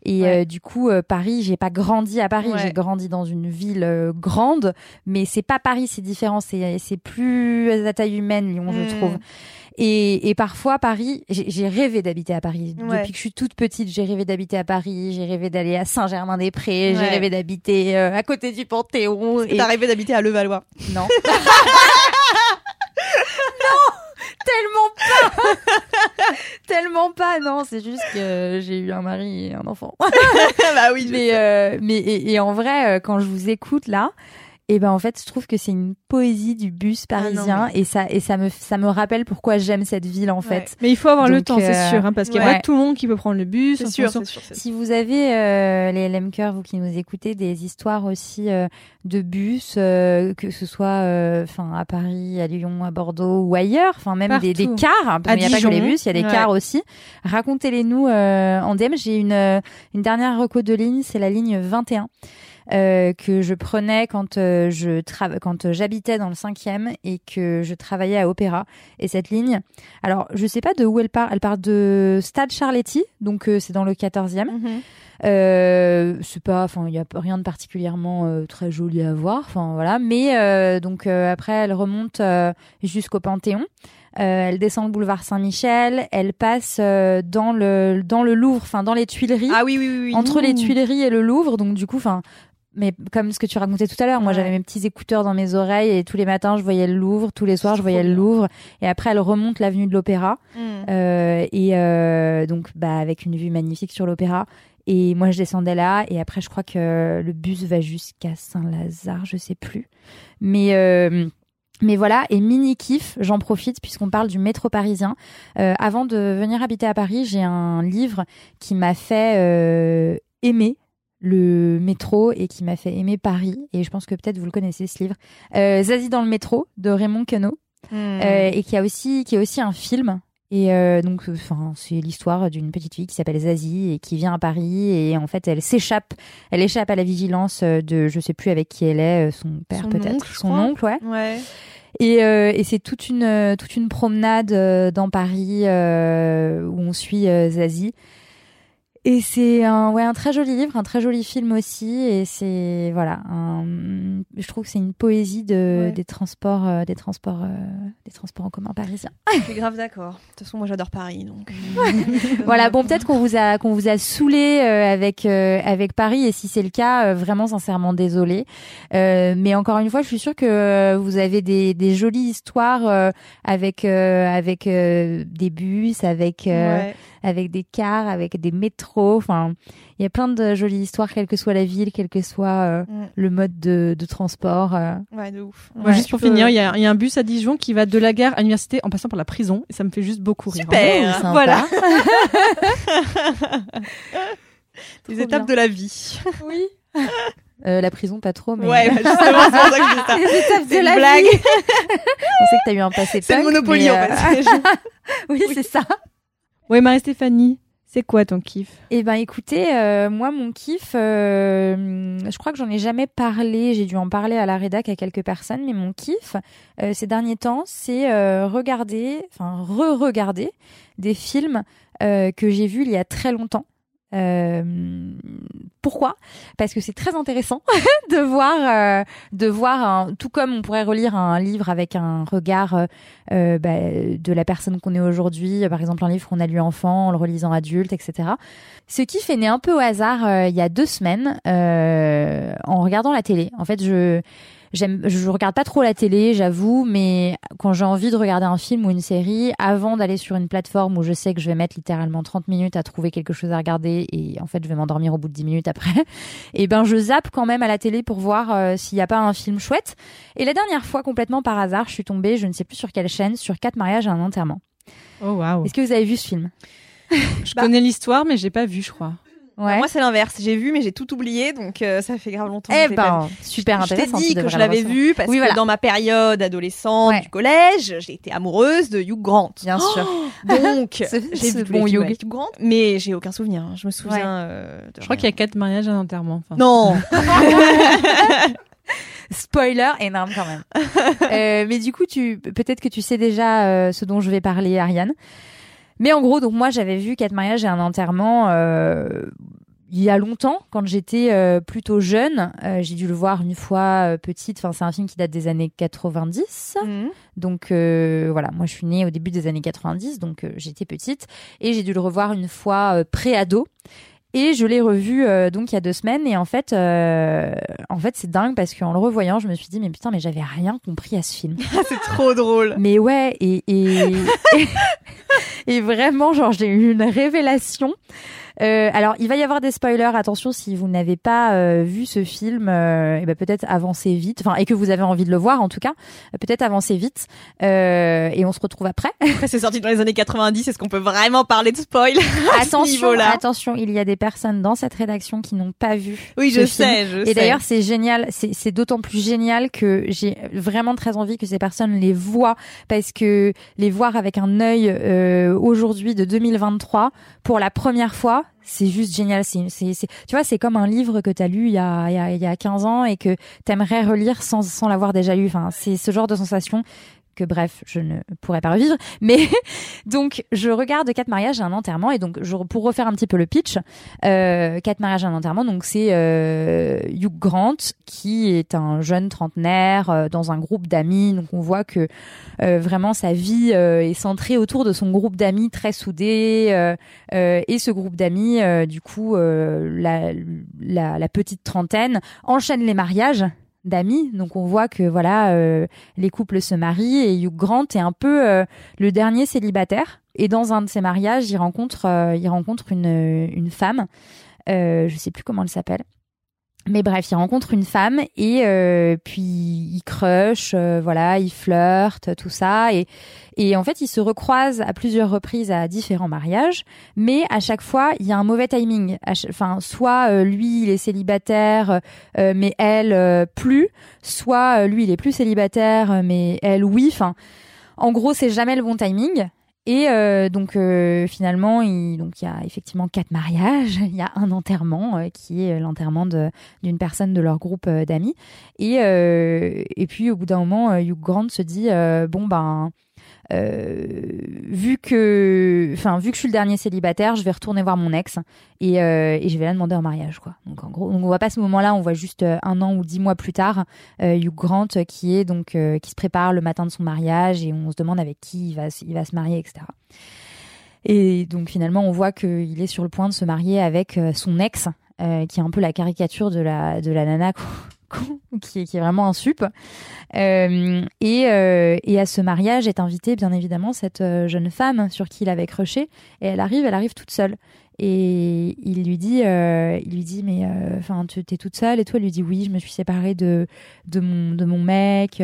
Et Ouais. euh, du coup, euh, Paris, j'ai pas grandi à Paris, Ouais. j'ai grandi dans une ville euh, grande, mais c'est pas Paris, c'est différent, c'est c'est plus à taille humaine, Lyon, Mm. je trouve. Et, et parfois, Paris, j'ai rêvé d'habiter à Paris. Ouais. Depuis que je suis toute petite, j'ai rêvé d'habiter à Paris, j'ai rêvé d'aller à Saint-Germain-des-Prés, j'ai rêvé d'habiter euh, à côté du Panthéon. T'as rêvé d'habiter à Levallois? Non. non, tellement pas. tellement pas. non, c'est juste que j'ai eu un mari et un enfant. bah oui, je mais, sais. euh, mais et, et en vrai, euh, quand je vous écoute là, et ben en fait, je trouve que c'est une poésie du bus parisien mais- et ça et ça me ça me rappelle pourquoi j'aime cette ville en fait. Mais il faut avoir le temps, c'est euh, sûr, hein, parce qu'il n'y a ouais. pas tout le monde qui peut prendre le bus. C'est sûr, sûr. Si vous avez euh, les LM Cœur, vous qui nous écoutez, des histoires aussi euh, de bus, euh, que ce soit euh, enfin à Paris, à Lyon, à Bordeaux ou ailleurs, enfin même des, des cars, hein, parce qu'il n'y a pas que les bus, il y a des Ouais. cars aussi. Racontez-les nous euh, en DM. J'ai une une dernière reco de ligne, c'est la ligne 21. Euh, que je prenais quand euh, je quand euh, j'habitais dans le cinquième et que je travaillais à Opéra et cette ligne alors je sais pas de où elle part elle part de Stade Charletti donc euh, c'est dans le 14e Mhm. euh, c'est pas, enfin, il y a rien de particulièrement euh, très joli à voir, enfin voilà. Mais euh, donc euh, après, elle remonte euh, jusqu'au Panthéon. Euh, elle descend le boulevard Saint-Michel. Elle passe euh, dans le dans le Louvre, enfin dans les Tuileries, Ah oui, oui, oui. oui. entre les Ouh. Tuileries et le Louvre. Donc du coup, enfin. Mais comme ce que tu racontais tout à l'heure, moi j'avais mes petits écouteurs dans mes oreilles et tous les matins je voyais le Louvre, tous les soirs je voyais le. Louvre. Et après elle remonte l'avenue de l'Opéra. Mm. Euh, et euh, donc, bah, avec une vue magnifique sur l'opéra. Et moi, je descendais là. Et après, je crois que le bus va jusqu'à Saint-Lazare, je sais plus. Mais. euh, mais voilà, et mini kiff, j'en profite puisqu'on parle du métro parisien. Euh, avant de venir habiter à Paris, j'ai un livre qui m'a fait euh, aimer le métro et qui m'a fait aimer Paris. Et je pense que peut-être vous le connaissez ce livre. Euh, Zazie dans le métro de Raymond Queneau. Mm. Euh, et qui a aussi qui est aussi un film et euh, donc enfin c'est l'histoire d'une petite fille qui s'appelle Zazie et qui vient à Paris et en fait elle s'échappe elle échappe à la vigilance de je sais plus avec qui elle est euh, son père peut-être son crois. oncle ouais Ouais. et, euh, et c'est toute une toute une promenade euh, dans Paris euh, où on suit euh, Zazie et c'est un ouais un très joli livre un très joli film aussi et c'est voilà un, je trouve que c'est une poésie de Ouais. des transports euh, des transports euh, des transports en commun parisiens Je suis grave d'accord. De toute façon, moi j'adore Paris, donc. voilà bon peut-être qu'on vous a qu'on vous a saoulé euh, avec euh, avec Paris et si c'est le cas euh, vraiment sincèrement désolé Euh, mais encore une fois je suis sûre que euh, vous avez des des jolies histoires euh, avec euh, avec euh, des bus avec euh, Ouais. Avec des cars avec des métros enfin il y a plein de jolies histoires quelle que soit la ville quel que soit euh, Mm. le mode de, de transport euh. Ouais, de ouf. Juste pour finir, il y, a, il y a un bus à Dijon qui va de la gare à l'université en passant par la prison et ça me fait juste beaucoup rire. Super. Oh, sympa. Voilà. Les Trop étapes bien. de la vie. oui Euh, la prison pas trop mais Ouais, bah, justement, c'est pour ça que je dis ça. les étapes C'est de une la blague. vie on sait que t'as eu un passé C'est le Monopoly, mais, en euh, fait. oui, c'est ça Ouais, Marie-Stéphanie, c'est quoi ton kiff? Eh ben écoutez, euh, moi mon kiff, euh, je crois que j'en ai jamais parlé, j'ai dû en parler à la rédac à quelques personnes, mais mon kiff euh, ces derniers temps, c'est regarder, enfin re-regarder des films que j'ai vus il y a très longtemps. Euh, pourquoi? Parce que c'est très intéressant de voir, euh, de voir, tout comme on pourrait relire un livre avec un regard euh, bah, de la personne qu'on est aujourd'hui. Par exemple, un livre qu'on a lu enfant, en le relisant adulte, etc. Ce kiff est né un peu au hasard il y a deux semaines en regardant la télé. En fait, je J'aime, je regarde pas trop la télé, j'avoue, mais quand j'ai envie de regarder un film ou une série, avant d'aller sur une plateforme où je sais que je vais mettre littéralement 30 minutes à trouver quelque chose à regarder et en fait je vais m'endormir au bout de 10 minutes après, et ben je zappe quand même à la télé pour voir euh, s'il n'y a pas un film chouette. Et la dernière fois, complètement par hasard, je suis tombée, je ne sais plus sur quelle chaîne, sur quatre mariages et un enterrement. Oh waouh. Est-ce que vous avez vu ce film? Je connais l'histoire, mais j'ai pas vu, je crois. Ouais. Moi, c'est l'inverse. J'ai vu, mais j'ai tout oublié, donc euh, ça fait grave longtemps. Eh que je ben, vu. super Je t'ai intéressant. tu dit que je l'avais vu parce Oui, que dans ma période adolescente du collège, j'ai été amoureuse de Hugh Grant. Bien sûr. Donc, j'ai vu bon Hugh. Grant, mais j'ai aucun souvenir. hein. Je me souviens. Ouais. euh, de Je crois qu'il y a quatre mariages et un enterrement. Enfin, Non. Spoiler énorme quand même. Euh, mais du coup, tu peut-être que tu sais déjà euh, ce dont je vais parler, Ariane. Mais en gros, donc moi, j'avais vu quatre mariages et un enterrement euh, il y a longtemps, quand j'étais euh, plutôt jeune. Euh, J'ai dû le voir une fois euh, petite. Enfin, c'est un film qui date des années 90. Mhm. Donc euh, voilà, moi je suis née au début des années 90, donc euh, j'étais petite et j'ai dû le revoir une fois euh, pré-ado. Et je l'ai revu euh, donc il y a deux semaines et en fait, euh, en fait c'est dingue parce qu'en le revoyant, je me suis dit mais putain mais j'avais rien compris à ce film. c'est trop drôle. Mais ouais et, et... et vraiment, genre, j'ai eu une révélation. Euh, alors, il va y avoir des spoilers. Attention, si vous n'avez pas euh, vu ce film, euh, ben, peut-être avancez vite. Enfin, et que vous avez envie de le voir, en tout cas, peut-être avancez vite. Euh, et on se retrouve après. Après, c'est sorti dans les années 90. Est-ce qu'on peut vraiment parler de spoil à ce attention, niveau-là attention, il y a des personnes dans cette rédaction qui n'ont pas vu. Oui, je film. sais, je Et d'ailleurs, c'est génial. C'est c'est d'autant plus génial que j'ai vraiment très envie que ces personnes les voient parce que les voir avec un œil euh, aujourd'hui de 2023 pour la première fois. C'est juste génial. C'est, tu vois, c'est comme un livre que tu as lu il y a, il y, a, il y a 15 ans et que t'aimerais relire sans, sans l'avoir déjà lu. Enfin, c'est ce genre de sensation que bref, je ne pourrais pas revivre. Mais donc, je regarde Quatre mariages et un enterrement. Et donc, je, pour refaire un petit peu le pitch, euh, Quatre mariages et un enterrement, donc c'est euh, Hugh Grant qui est un jeune trentenaire euh, dans un groupe d'amis. Donc, on voit que euh, vraiment sa vie est centrée autour de son groupe d'amis très soudé. et ce groupe d'amis, du coup, la petite trentaine enchaîne les mariages d'amis. Donc on voit que voilà, euh, les couples se marient et Hugh Grant est un peu euh, le dernier célibataire. Et dans un de ses mariages, il rencontre, euh, il rencontre une, une femme. Je sais plus comment elle s'appelle. Mais bref, il rencontre une femme et euh, puis il crush, euh, voilà, il flirte, tout ça. Et, et en fait, ils se recroisent à plusieurs reprises à différents mariages, mais à chaque fois, il y a un mauvais timing. Enfin, soit euh, lui, il est célibataire, euh, mais elle euh, plus, soit euh, lui, il est plus célibataire, mais elle oui. Enfin, en gros, c'est jamais le bon timing. Et euh, donc euh, finalement, il donc il y a effectivement quatre mariages, il y a un enterrement euh, qui est l'enterrement d'une personne de leur groupe euh, d'amis. Et euh, et puis au bout d'un moment, Hugh Grant se dit bon ben euh, vu que enfin vu que je suis le dernier célibataire, je vais retourner voir mon ex et, euh, je vais la demander en mariage quoi. Donc en gros, on voit pas ce moment-là, on voit juste euh, un an ou dix mois plus tard Hugh Grant qui est donc qui se prépare le matin de son mariage et on se demande avec qui il va se- marier etc. Et donc finalement, on voit qu'il est sur le point de se marier avec son ex, qui est un peu la caricature de la de la nana qui qui est vraiment un sup. Euh, et, euh, et à ce mariage est invitée bien évidemment cette euh, jeune femme sur qui il avait crushé. Et elle arrive, elle arrive toute seule. Et il lui dit, il lui dit, mais enfin, tu es toute seule? Et toi, elle lui dit, oui, je me suis séparée de de mon de mon mec.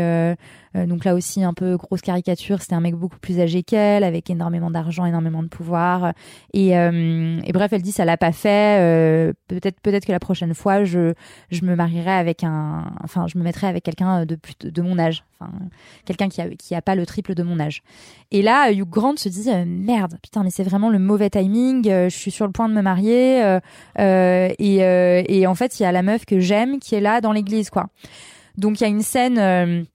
Euh, donc là aussi un peu grosse caricature. C'était un mec beaucoup plus âgé qu'elle, avec énormément d'argent, énormément de pouvoir. Et, euh, et bref, elle dit, ça l'a pas fait. euh, peut-être peut-être que la prochaine fois, je je me marierai avec un, enfin, je me mettrai avec quelqu'un de plus de mon âge, enfin, quelqu'un qui a qui a pas le triple de mon âge. Et là, Hugh Grant se dit, merde, putain, mais c'est vraiment le mauvais timing. je suis sur le point de me marier euh, euh, et euh, et en fait, il y a la meuf que j'aime qui est là dans l'église, quoi. Donc il y a une scène.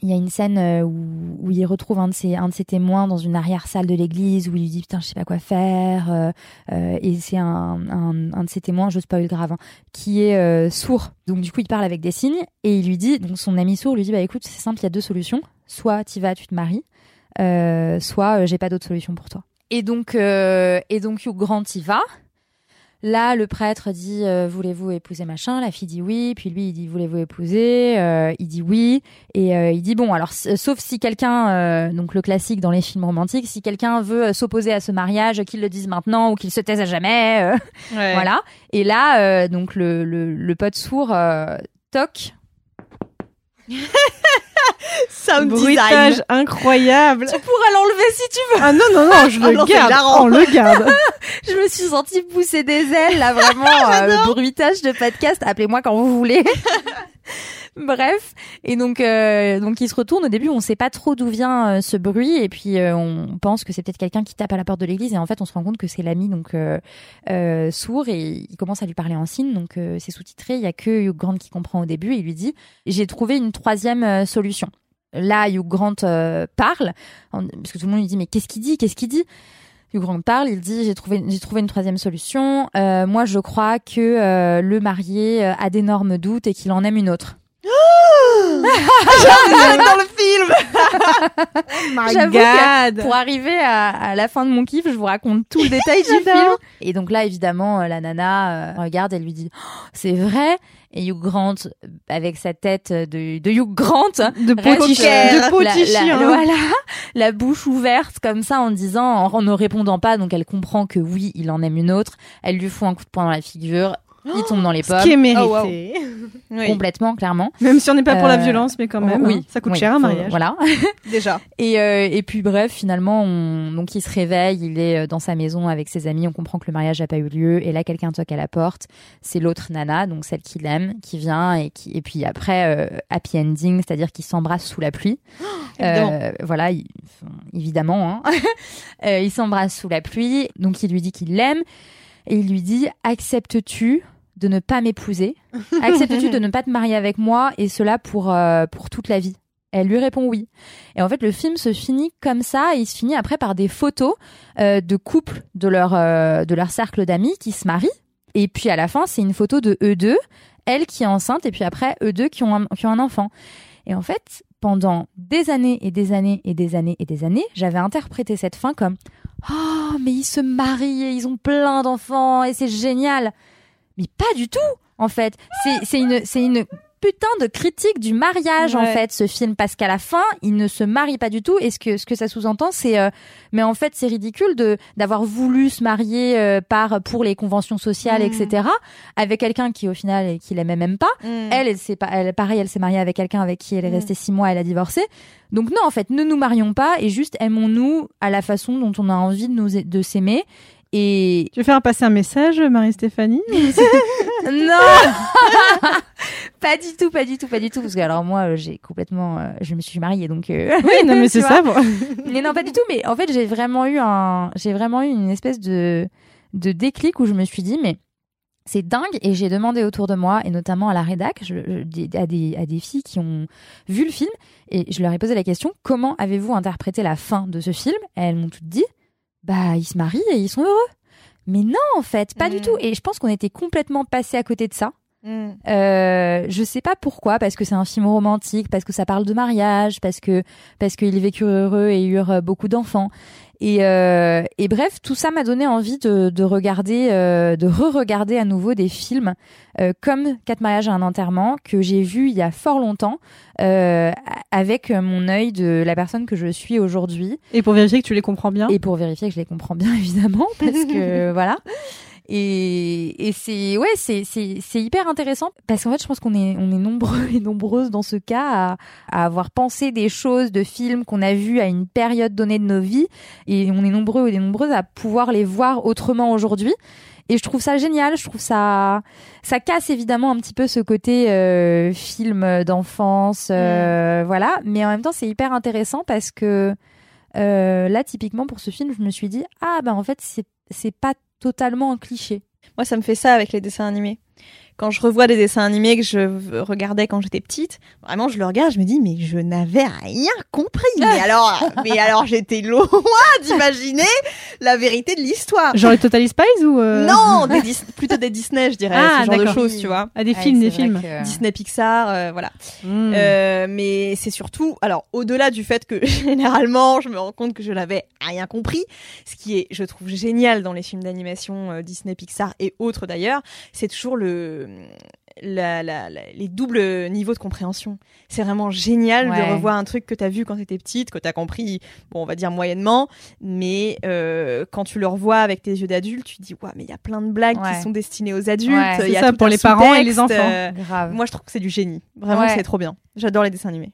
Il y a une scène euh, où, il retrouve un de ses un de ses témoins dans une arrière salle de l'église où il lui dit putain je sais pas quoi faire euh, euh, et c'est un, un, de ses témoins je spoil grave hein, qui est sourd. Donc du coup il parle avec des signes et il lui dit donc son ami sourd lui dit bah écoute c'est simple il y a deux solutions. Soit tu vas tu te maries soit j'ai pas d'autre solution pour toi. Et donc et donc Hugh Grant y Là, le prêtre dit euh, voulez-vous épouser machin? La fille dit oui, puis lui il dit voulez-vous épouser? Euh, Il dit oui, et euh, il dit bon alors sauf si quelqu'un, euh, donc le classique dans les films romantiques, si quelqu'un veut euh, s'opposer à ce mariage, qu'il le dise maintenant ou qu'il se taise à jamais, euh, Ouais. voilà. Et là, euh, donc le, le, le pote sourd euh, toque. Sound Bruitage design. incroyable. Tu pourras l'enlever si tu veux. Ah non, non, non, je Ah le non, garde. On le garde. Je me suis sentie pousser des ailes là vraiment euh, bruitage de podcast. Appelez-moi quand vous voulez. Bref, et donc euh, donc il se retourne. Au début, on sait pas trop d'où vient euh, ce bruit, et puis euh, on pense que c'est peut-être quelqu'un qui tape à la porte de l'église, et en fait, on se rend compte que c'est l'ami donc sourd, et il commence à lui parler en signe. Donc c'est sous-titré. Il y a que Hugh Grant qui comprend au début. Et il lui dit j'ai trouvé une troisième solution. Là, Hugh Grant parle parce que tout le monde lui dit mais qu'est-ce qu'il dit? Qu'est-ce qu'il dit? Hugh Grant parle, il dit j'ai trouvé j'ai trouvé une troisième solution. Euh, moi, je crois que euh, le marié euh, a d'énormes doutes et qu'il en aime une autre. dans le film. Oh my que God. pour arriver à, à la fin de mon kiff, je vous raconte tout le détail du film. Et donc là, évidemment, euh, la nana euh, regarde, elle lui dit Oh, C'est vrai Et Hugh Grant, avec sa tête de, de Hugh Grant, De potichère. la, la- voilà, la bouche ouverte comme ça en disant, en, en ne répondant pas. Donc elle comprend que oui, il en aime une autre. Elle lui fout un coup de poing dans la figure. Il tombe dans les pommes. Ce qui est mérité. Oh, wow. Oui. Complètement, clairement. Même si on n'est pas pour la Euh, violence, mais quand même, oui, hein, ça coûte oui, cher un mariage. Voilà. Déjà. Et, euh, et puis bref, finalement, on, donc il se réveille, il est euh, dans sa maison avec ses amis, on comprend que le mariage n'a pas eu lieu, et là quelqu'un toque à la porte, c'est l'autre nana, donc celle qu'il aime, qui vient, et, qui, et puis après, euh, happy ending, c'est-à-dire qu'ils s'embrassent sous la pluie. Euh, voilà, il- enfin, évidemment. Hein. Euh, ils s'embrassent sous la pluie, donc il lui dit qu'il l'aime, et il lui dit, acceptes-tu de ne pas m'épouser Acceptes-tu de ne pas te marier avec moi, et cela pour, euh, pour toute la vie? Elle lui répond oui. Et en fait, le film se finit comme ça, et il se finit après par des photos euh, de couples de leur, euh, de leur cercle d'amis qui se marient. Et puis à la fin, c'est une photo de eux deux, elle qui est enceinte, et puis après, eux deux qui ont qui ont un enfant. Et en fait, pendant des années et des années et des années et des années, j'avais interprété cette fin comme Oh, mais ils se marient et ils ont plein d'enfants et c'est génial. Mais pas du tout, en fait. C'est une, putain de critique du mariage, en fait, ce film. Parce qu'à la fin, ils ne se marient pas du tout. Et ce que, ce que ça sous-entend, c'est. euh, mais en fait, c'est ridicule de d'avoir voulu se marier euh, par pour les conventions sociales, Mm. etc. Avec quelqu'un qui, au final, qui l'aimait même pas. Mm. Elle, elle s'est pas, elle, pareil, elle s'est mariée avec quelqu'un avec qui elle est Mm. restée six mois, elle a divorcé. Donc non, en fait, ne nous marions pas et juste aimons-nous à la façon dont on a envie de nous de s'aimer. Et Tu veux faire passer un message, Marie-Stéphanie non, pas du tout, pas du tout, pas du tout, parce que alors moi, euh, j'ai complètement, euh, je me suis mariée, donc. euh, Oui, non, mais c'est ça. bon. Mais non, pas du tout. Mais en fait, j'ai vraiment eu un, j'ai vraiment eu une espèce de de déclic où je me suis dit, mais c'est dingue. Et j'ai demandé autour de moi, et notamment à la rédac, je- je- des- à des à des filles qui ont vu le film, et je leur ai posé la question comment avez-vous interprété la fin de ce film? Et elles m'ont toutes dit, bah ils se marient et ils sont heureux. Mais non, en fait, pas du tout. Et je pense qu'on était complètement passé à côté de ça. Mm. Euh, je sais pas pourquoi, parce que c'est un film romantique, parce que ça parle de mariage, parce que parce qu'ils vécurent heureux et eurent beaucoup d'enfants. Et, euh, et bref, tout ça m'a donné envie de, de regarder, euh, de re-regarder à nouveau des films euh, comme Quatre mariages et un enterrement que j'ai vu il y a fort longtemps euh, avec mon œil de la personne que je suis aujourd'hui Et pour vérifier que tu les comprends bien. et pour vérifier que je les comprends bien évidemment parce que voilà et, et c'est ouais c'est c'est c'est hyper intéressant. Parce qu'en fait je pense qu'on est on est nombreux et nombreuses dans ce cas à, à avoir pensé des choses de films qu'on a vus à une période donnée de nos vies. Et on est nombreux et nombreuses à pouvoir les voir autrement aujourd'hui. Et je trouve ça génial. Je trouve ça ça casse évidemment un petit peu ce côté euh, film d'enfance euh, voilà. Mais en même temps c'est hyper intéressant parce que euh, là, typiquement pour ce film, je me suis dit ah ben en fait c'est c'est pas totalement un cliché. Moi, ça me fait ça avec les dessins animés. Quand je revois des dessins animés que je regardais quand j'étais petite, vraiment, je le regarde, je me dis, mais je n'avais rien compris. Mais alors, mais alors, j'étais loin d'imaginer la vérité de l'histoire. Genre les Total Spies ou euh, Non, des Dis- plutôt des Disney, je dirais, Ah, ce genre de choses, tu vois. Ah, des Ouais, films, des films. que- Disney, Pixar, euh, voilà. Mm. Euh, mais c'est surtout, alors au-delà du fait que généralement je me rends compte que je n'avais rien compris, ce qui est, je trouve génial dans les films d'animation euh, Disney, Pixar et autres d'ailleurs, c'est toujours le la, la- la- les doubles niveaux de compréhension. C'est vraiment génial Ouais. de revoir un truc que tu as vu quand tu étais petite, que tu as compris, bon, on va dire moyennement, mais euh, quand tu le revois avec tes yeux d'adulte, tu te dis, ouais, mais il y a plein de blagues Ouais. qui sont destinées aux adultes. Ouais. C'est ça, pour les parents et les enfants. euh, Grave. moi, je trouve que c'est du génie. Vraiment, c'est trop bien. J'adore les dessins animés.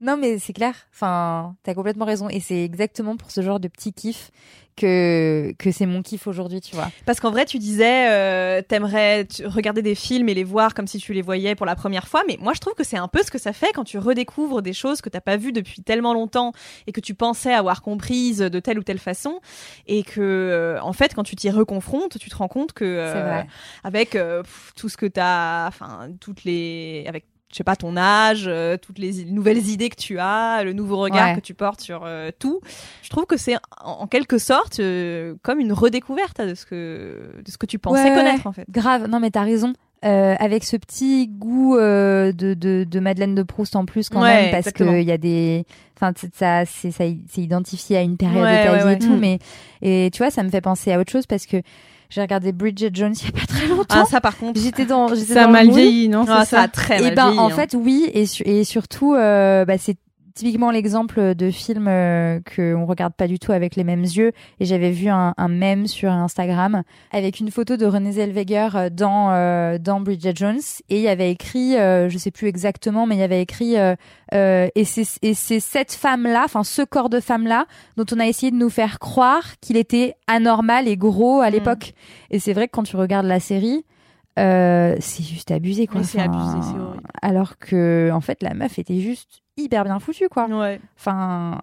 Non mais c'est clair. Enfin, t'as complètement raison et c'est exactement pour ce genre de petit kiff que que c'est mon kiff aujourd'hui, tu vois. Parce qu'en vrai, tu disais, euh, t'aimerais regarder des films et les voir comme si tu les voyais pour la première fois. Mais moi, je trouve que c'est un peu ce que ça fait quand tu redécouvres des choses que t'as pas vues depuis tellement longtemps et que tu pensais avoir comprises de telle ou telle façon. Et que, euh, en fait, quand tu t'y reconfrontes, tu te rends compte que, euh, avec pff, tout ce que t'as, enfin, toutes les, avec je sais pas ton âge, euh, toutes les nouvelles idées que tu as, le nouveau regard Ouais. que tu portes sur euh, tout. Je trouve que c'est en, en quelque sorte euh, comme une redécouverte de ce que de ce que tu pensais Ouais, connaître ouais. en fait. Grave. Non mais t'as raison. euh, avec ce petit goût euh, de, de, de Madeleine de Proust en plus quand même parce qu'il y a des enfin ça c'est ça c'est identifié à une période de ta vie et tout Mm. mais et tu vois ça me fait penser à autre chose parce que j'ai regardé Bridget Jones il y a pas très longtemps Ah, ça par contre. j'étais dans j'étais Ça a dans le mal vieilli, non Ah, c'est ça a très et mal ben vieilli, en hein. fait oui et, su- et surtout euh, bah, c'est typiquement l'exemple de films euh, que on regarde pas du tout avec les mêmes yeux et j'avais vu un, un mème sur Instagram avec une photo de Renée Zellweger euh, dans euh, dans Bridget Jones et il y avait écrit euh, je sais plus exactement mais il y avait écrit euh, et c'est et c'est cette femme là enfin ce corps de femme là dont on a essayé de nous faire croire qu'il était anormal et gros à l'époque. Et c'est vrai que quand tu regardes la série c'est juste abusé quoi. Enfin, abusé, alors que en fait la meuf était juste hyper bien foutue quoi Ouais. enfin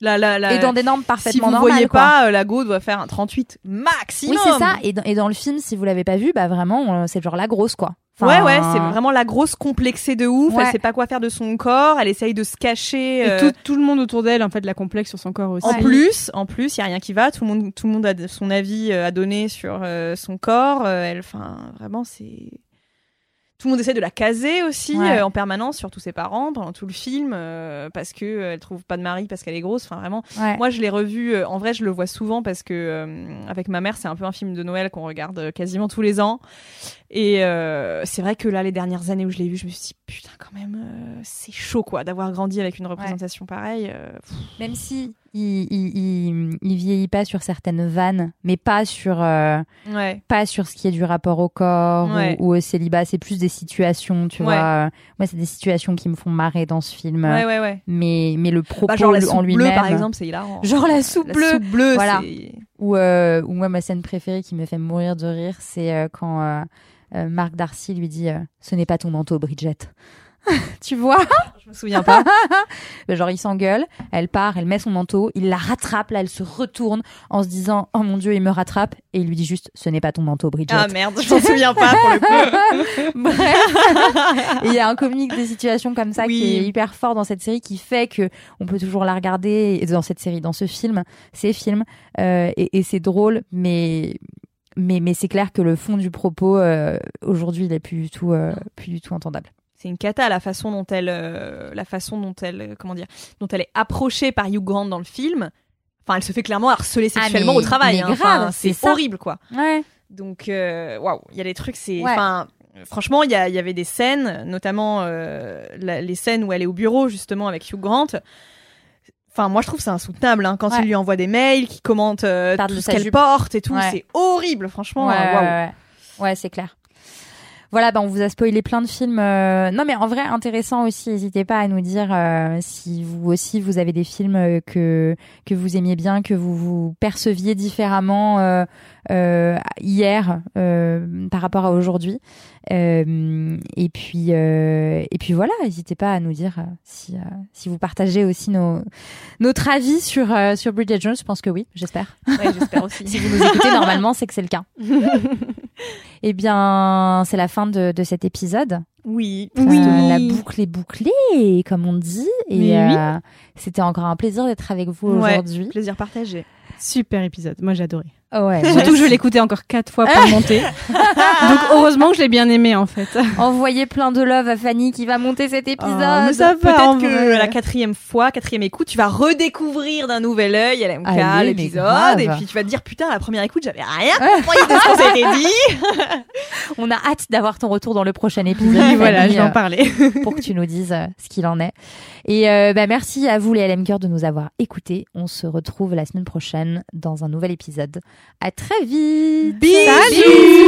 La, la, la... et dans des normes Si parfaitement vous normales voyez quoi. pas, euh, la go doit faire un 38 maximum. oui c'est ça et dans, et dans le film si vous l'avez pas vu bah vraiment euh, c'est genre la grosse quoi ouais, Enfin, ouais, c'est vraiment la grosse complexée de ouf. Ouais. Elle sait pas quoi faire de son corps. Elle essaye de se cacher. Et euh, tout, tout le monde autour d'elle, en fait, la complexe sur son corps aussi. En plus, en plus, il y a rien qui va. Tout le monde, tout le monde a son avis à donner sur euh, son corps. Euh, elle, enfin, vraiment, c'est. Tout le monde essaie de la caser aussi Ouais. euh, en permanence, surtout ses parents pendant tout le film, euh, parce que euh, elle trouve pas de mari parce qu'elle est grosse. Enfin, vraiment. Ouais. Moi, je l'ai revu. en vrai, je le vois souvent parce que avec ma mère, c'est un peu un film de Noël qu'on regarde quasiment tous les ans. Et c'est vrai que là, les dernières années où je l'ai vu, je me suis dit putain, quand même, c'est chaud quoi, d'avoir grandi avec une représentation pareille. même si il, il, il, il vieillit pas sur certaines vannes mais pas sur euh, Ouais. pas sur ce qui est du rapport au corps Ouais. ou, ou au célibat c'est plus des situations tu Ouais. vois moi c'est des situations qui me font marrer dans ce film mais mais le propos Bah, genre la en soupe lui-même bleue, par exemple, c'est hilarant. genre la soupe La bleue soupe bleue, voilà c'est- ou euh, ou moi ma scène préférée qui me fait mourir de rire c'est euh, quand Marc Darcy lui dit ce n'est pas ton manteau Bridget tu vois Je me souviens pas. Genre il s'engueule, elle part, elle met son manteau, il la rattrape, là elle se retourne en se disant oh mon dieu il me rattrape et il lui dit juste ce n'est pas ton manteau Bridget. Ah merde, je m'en souviens pas pour le coup. Bref, il y a un comique des situations comme ça Oui. qui est hyper fort dans cette série qui fait que on peut toujours la regarder dans cette série, dans ce film, ces films euh, et, et c'est drôle mais mais mais c'est clair que le fond du propos euh, aujourd'hui il est plus du tout euh, plus du tout entendable. C'est une cata la façon dont elle, euh, la façon dont elle, euh, comment dire, dont elle est approchée par Hugh Grant dans le film. Enfin, elle se fait clairement harceler Ah, sexuellement mais- au travail. hein. Enfin, c'est c'est horrible quoi. Ouais. Donc, euh, waouh, il y a des trucs, c'est, Ouais. enfin, franchement, il y, avait des scènes, notamment euh, la- les scènes où elle est au bureau justement avec Hugh Grant. Enfin, moi, je trouve ça insoutenable hein, quand Ouais. il lui envoie des mails, qui commente euh, tout ce qu'elle porte et tout. Ouais. C'est horrible, franchement. Ouais. Ouais, c'est clair. Voilà, bah on vous a spoilé plein de films. euh, Non, mais en vrai, intéressant aussi. N'hésitez pas à nous dire euh, si vous aussi vous avez des films euh, que que vous aimiez bien, que vous vous perceviez différemment euh, euh, hier euh, par rapport à aujourd'hui. Euh, et puis euh, et puis voilà, n'hésitez pas à nous dire si euh, si vous partagez aussi nos notre avis sur euh, sur Bridget Jones. Je pense que oui, j'espère. Ouais, j'espère aussi. si vous nous écoutez normalement, c'est que c'est le cas. Eh bien, c'est la fin de, de cet épisode. Oui. Euh, Oui. la boucle est bouclée, comme on dit. Et oui. euh, c'était encore un plaisir d'être avec vous Ouais, aujourd'hui. plaisir partagé. Super épisode. Moi, j'ai adoré. Oh ouais, Surtout que je vais l'écouter encore quatre fois pour le monter. Donc, heureusement que je l'ai bien aimé, en fait. Envoyez plein de love à Fanny qui va monter cet épisode. ça va, en Peut-être que vrai. la quatrième fois, quatrième écoute, tu vas redécouvrir d'un nouvel œil LMK, l'épisode, et puis tu vas te dire putain, à la première écoute, j'avais rien compris de ce qu'on s'était dit. On a hâte d'avoir ton retour dans le prochain épisode. Oui, voilà, je vais en euh, parler. pour que tu nous dises euh, ce qu'il en est. Et euh, bah, merci à vous les LM Cœur de nous avoir écoutés. On se retrouve la semaine prochaine dans un nouvel épisode. À très vite. Bisous. Salut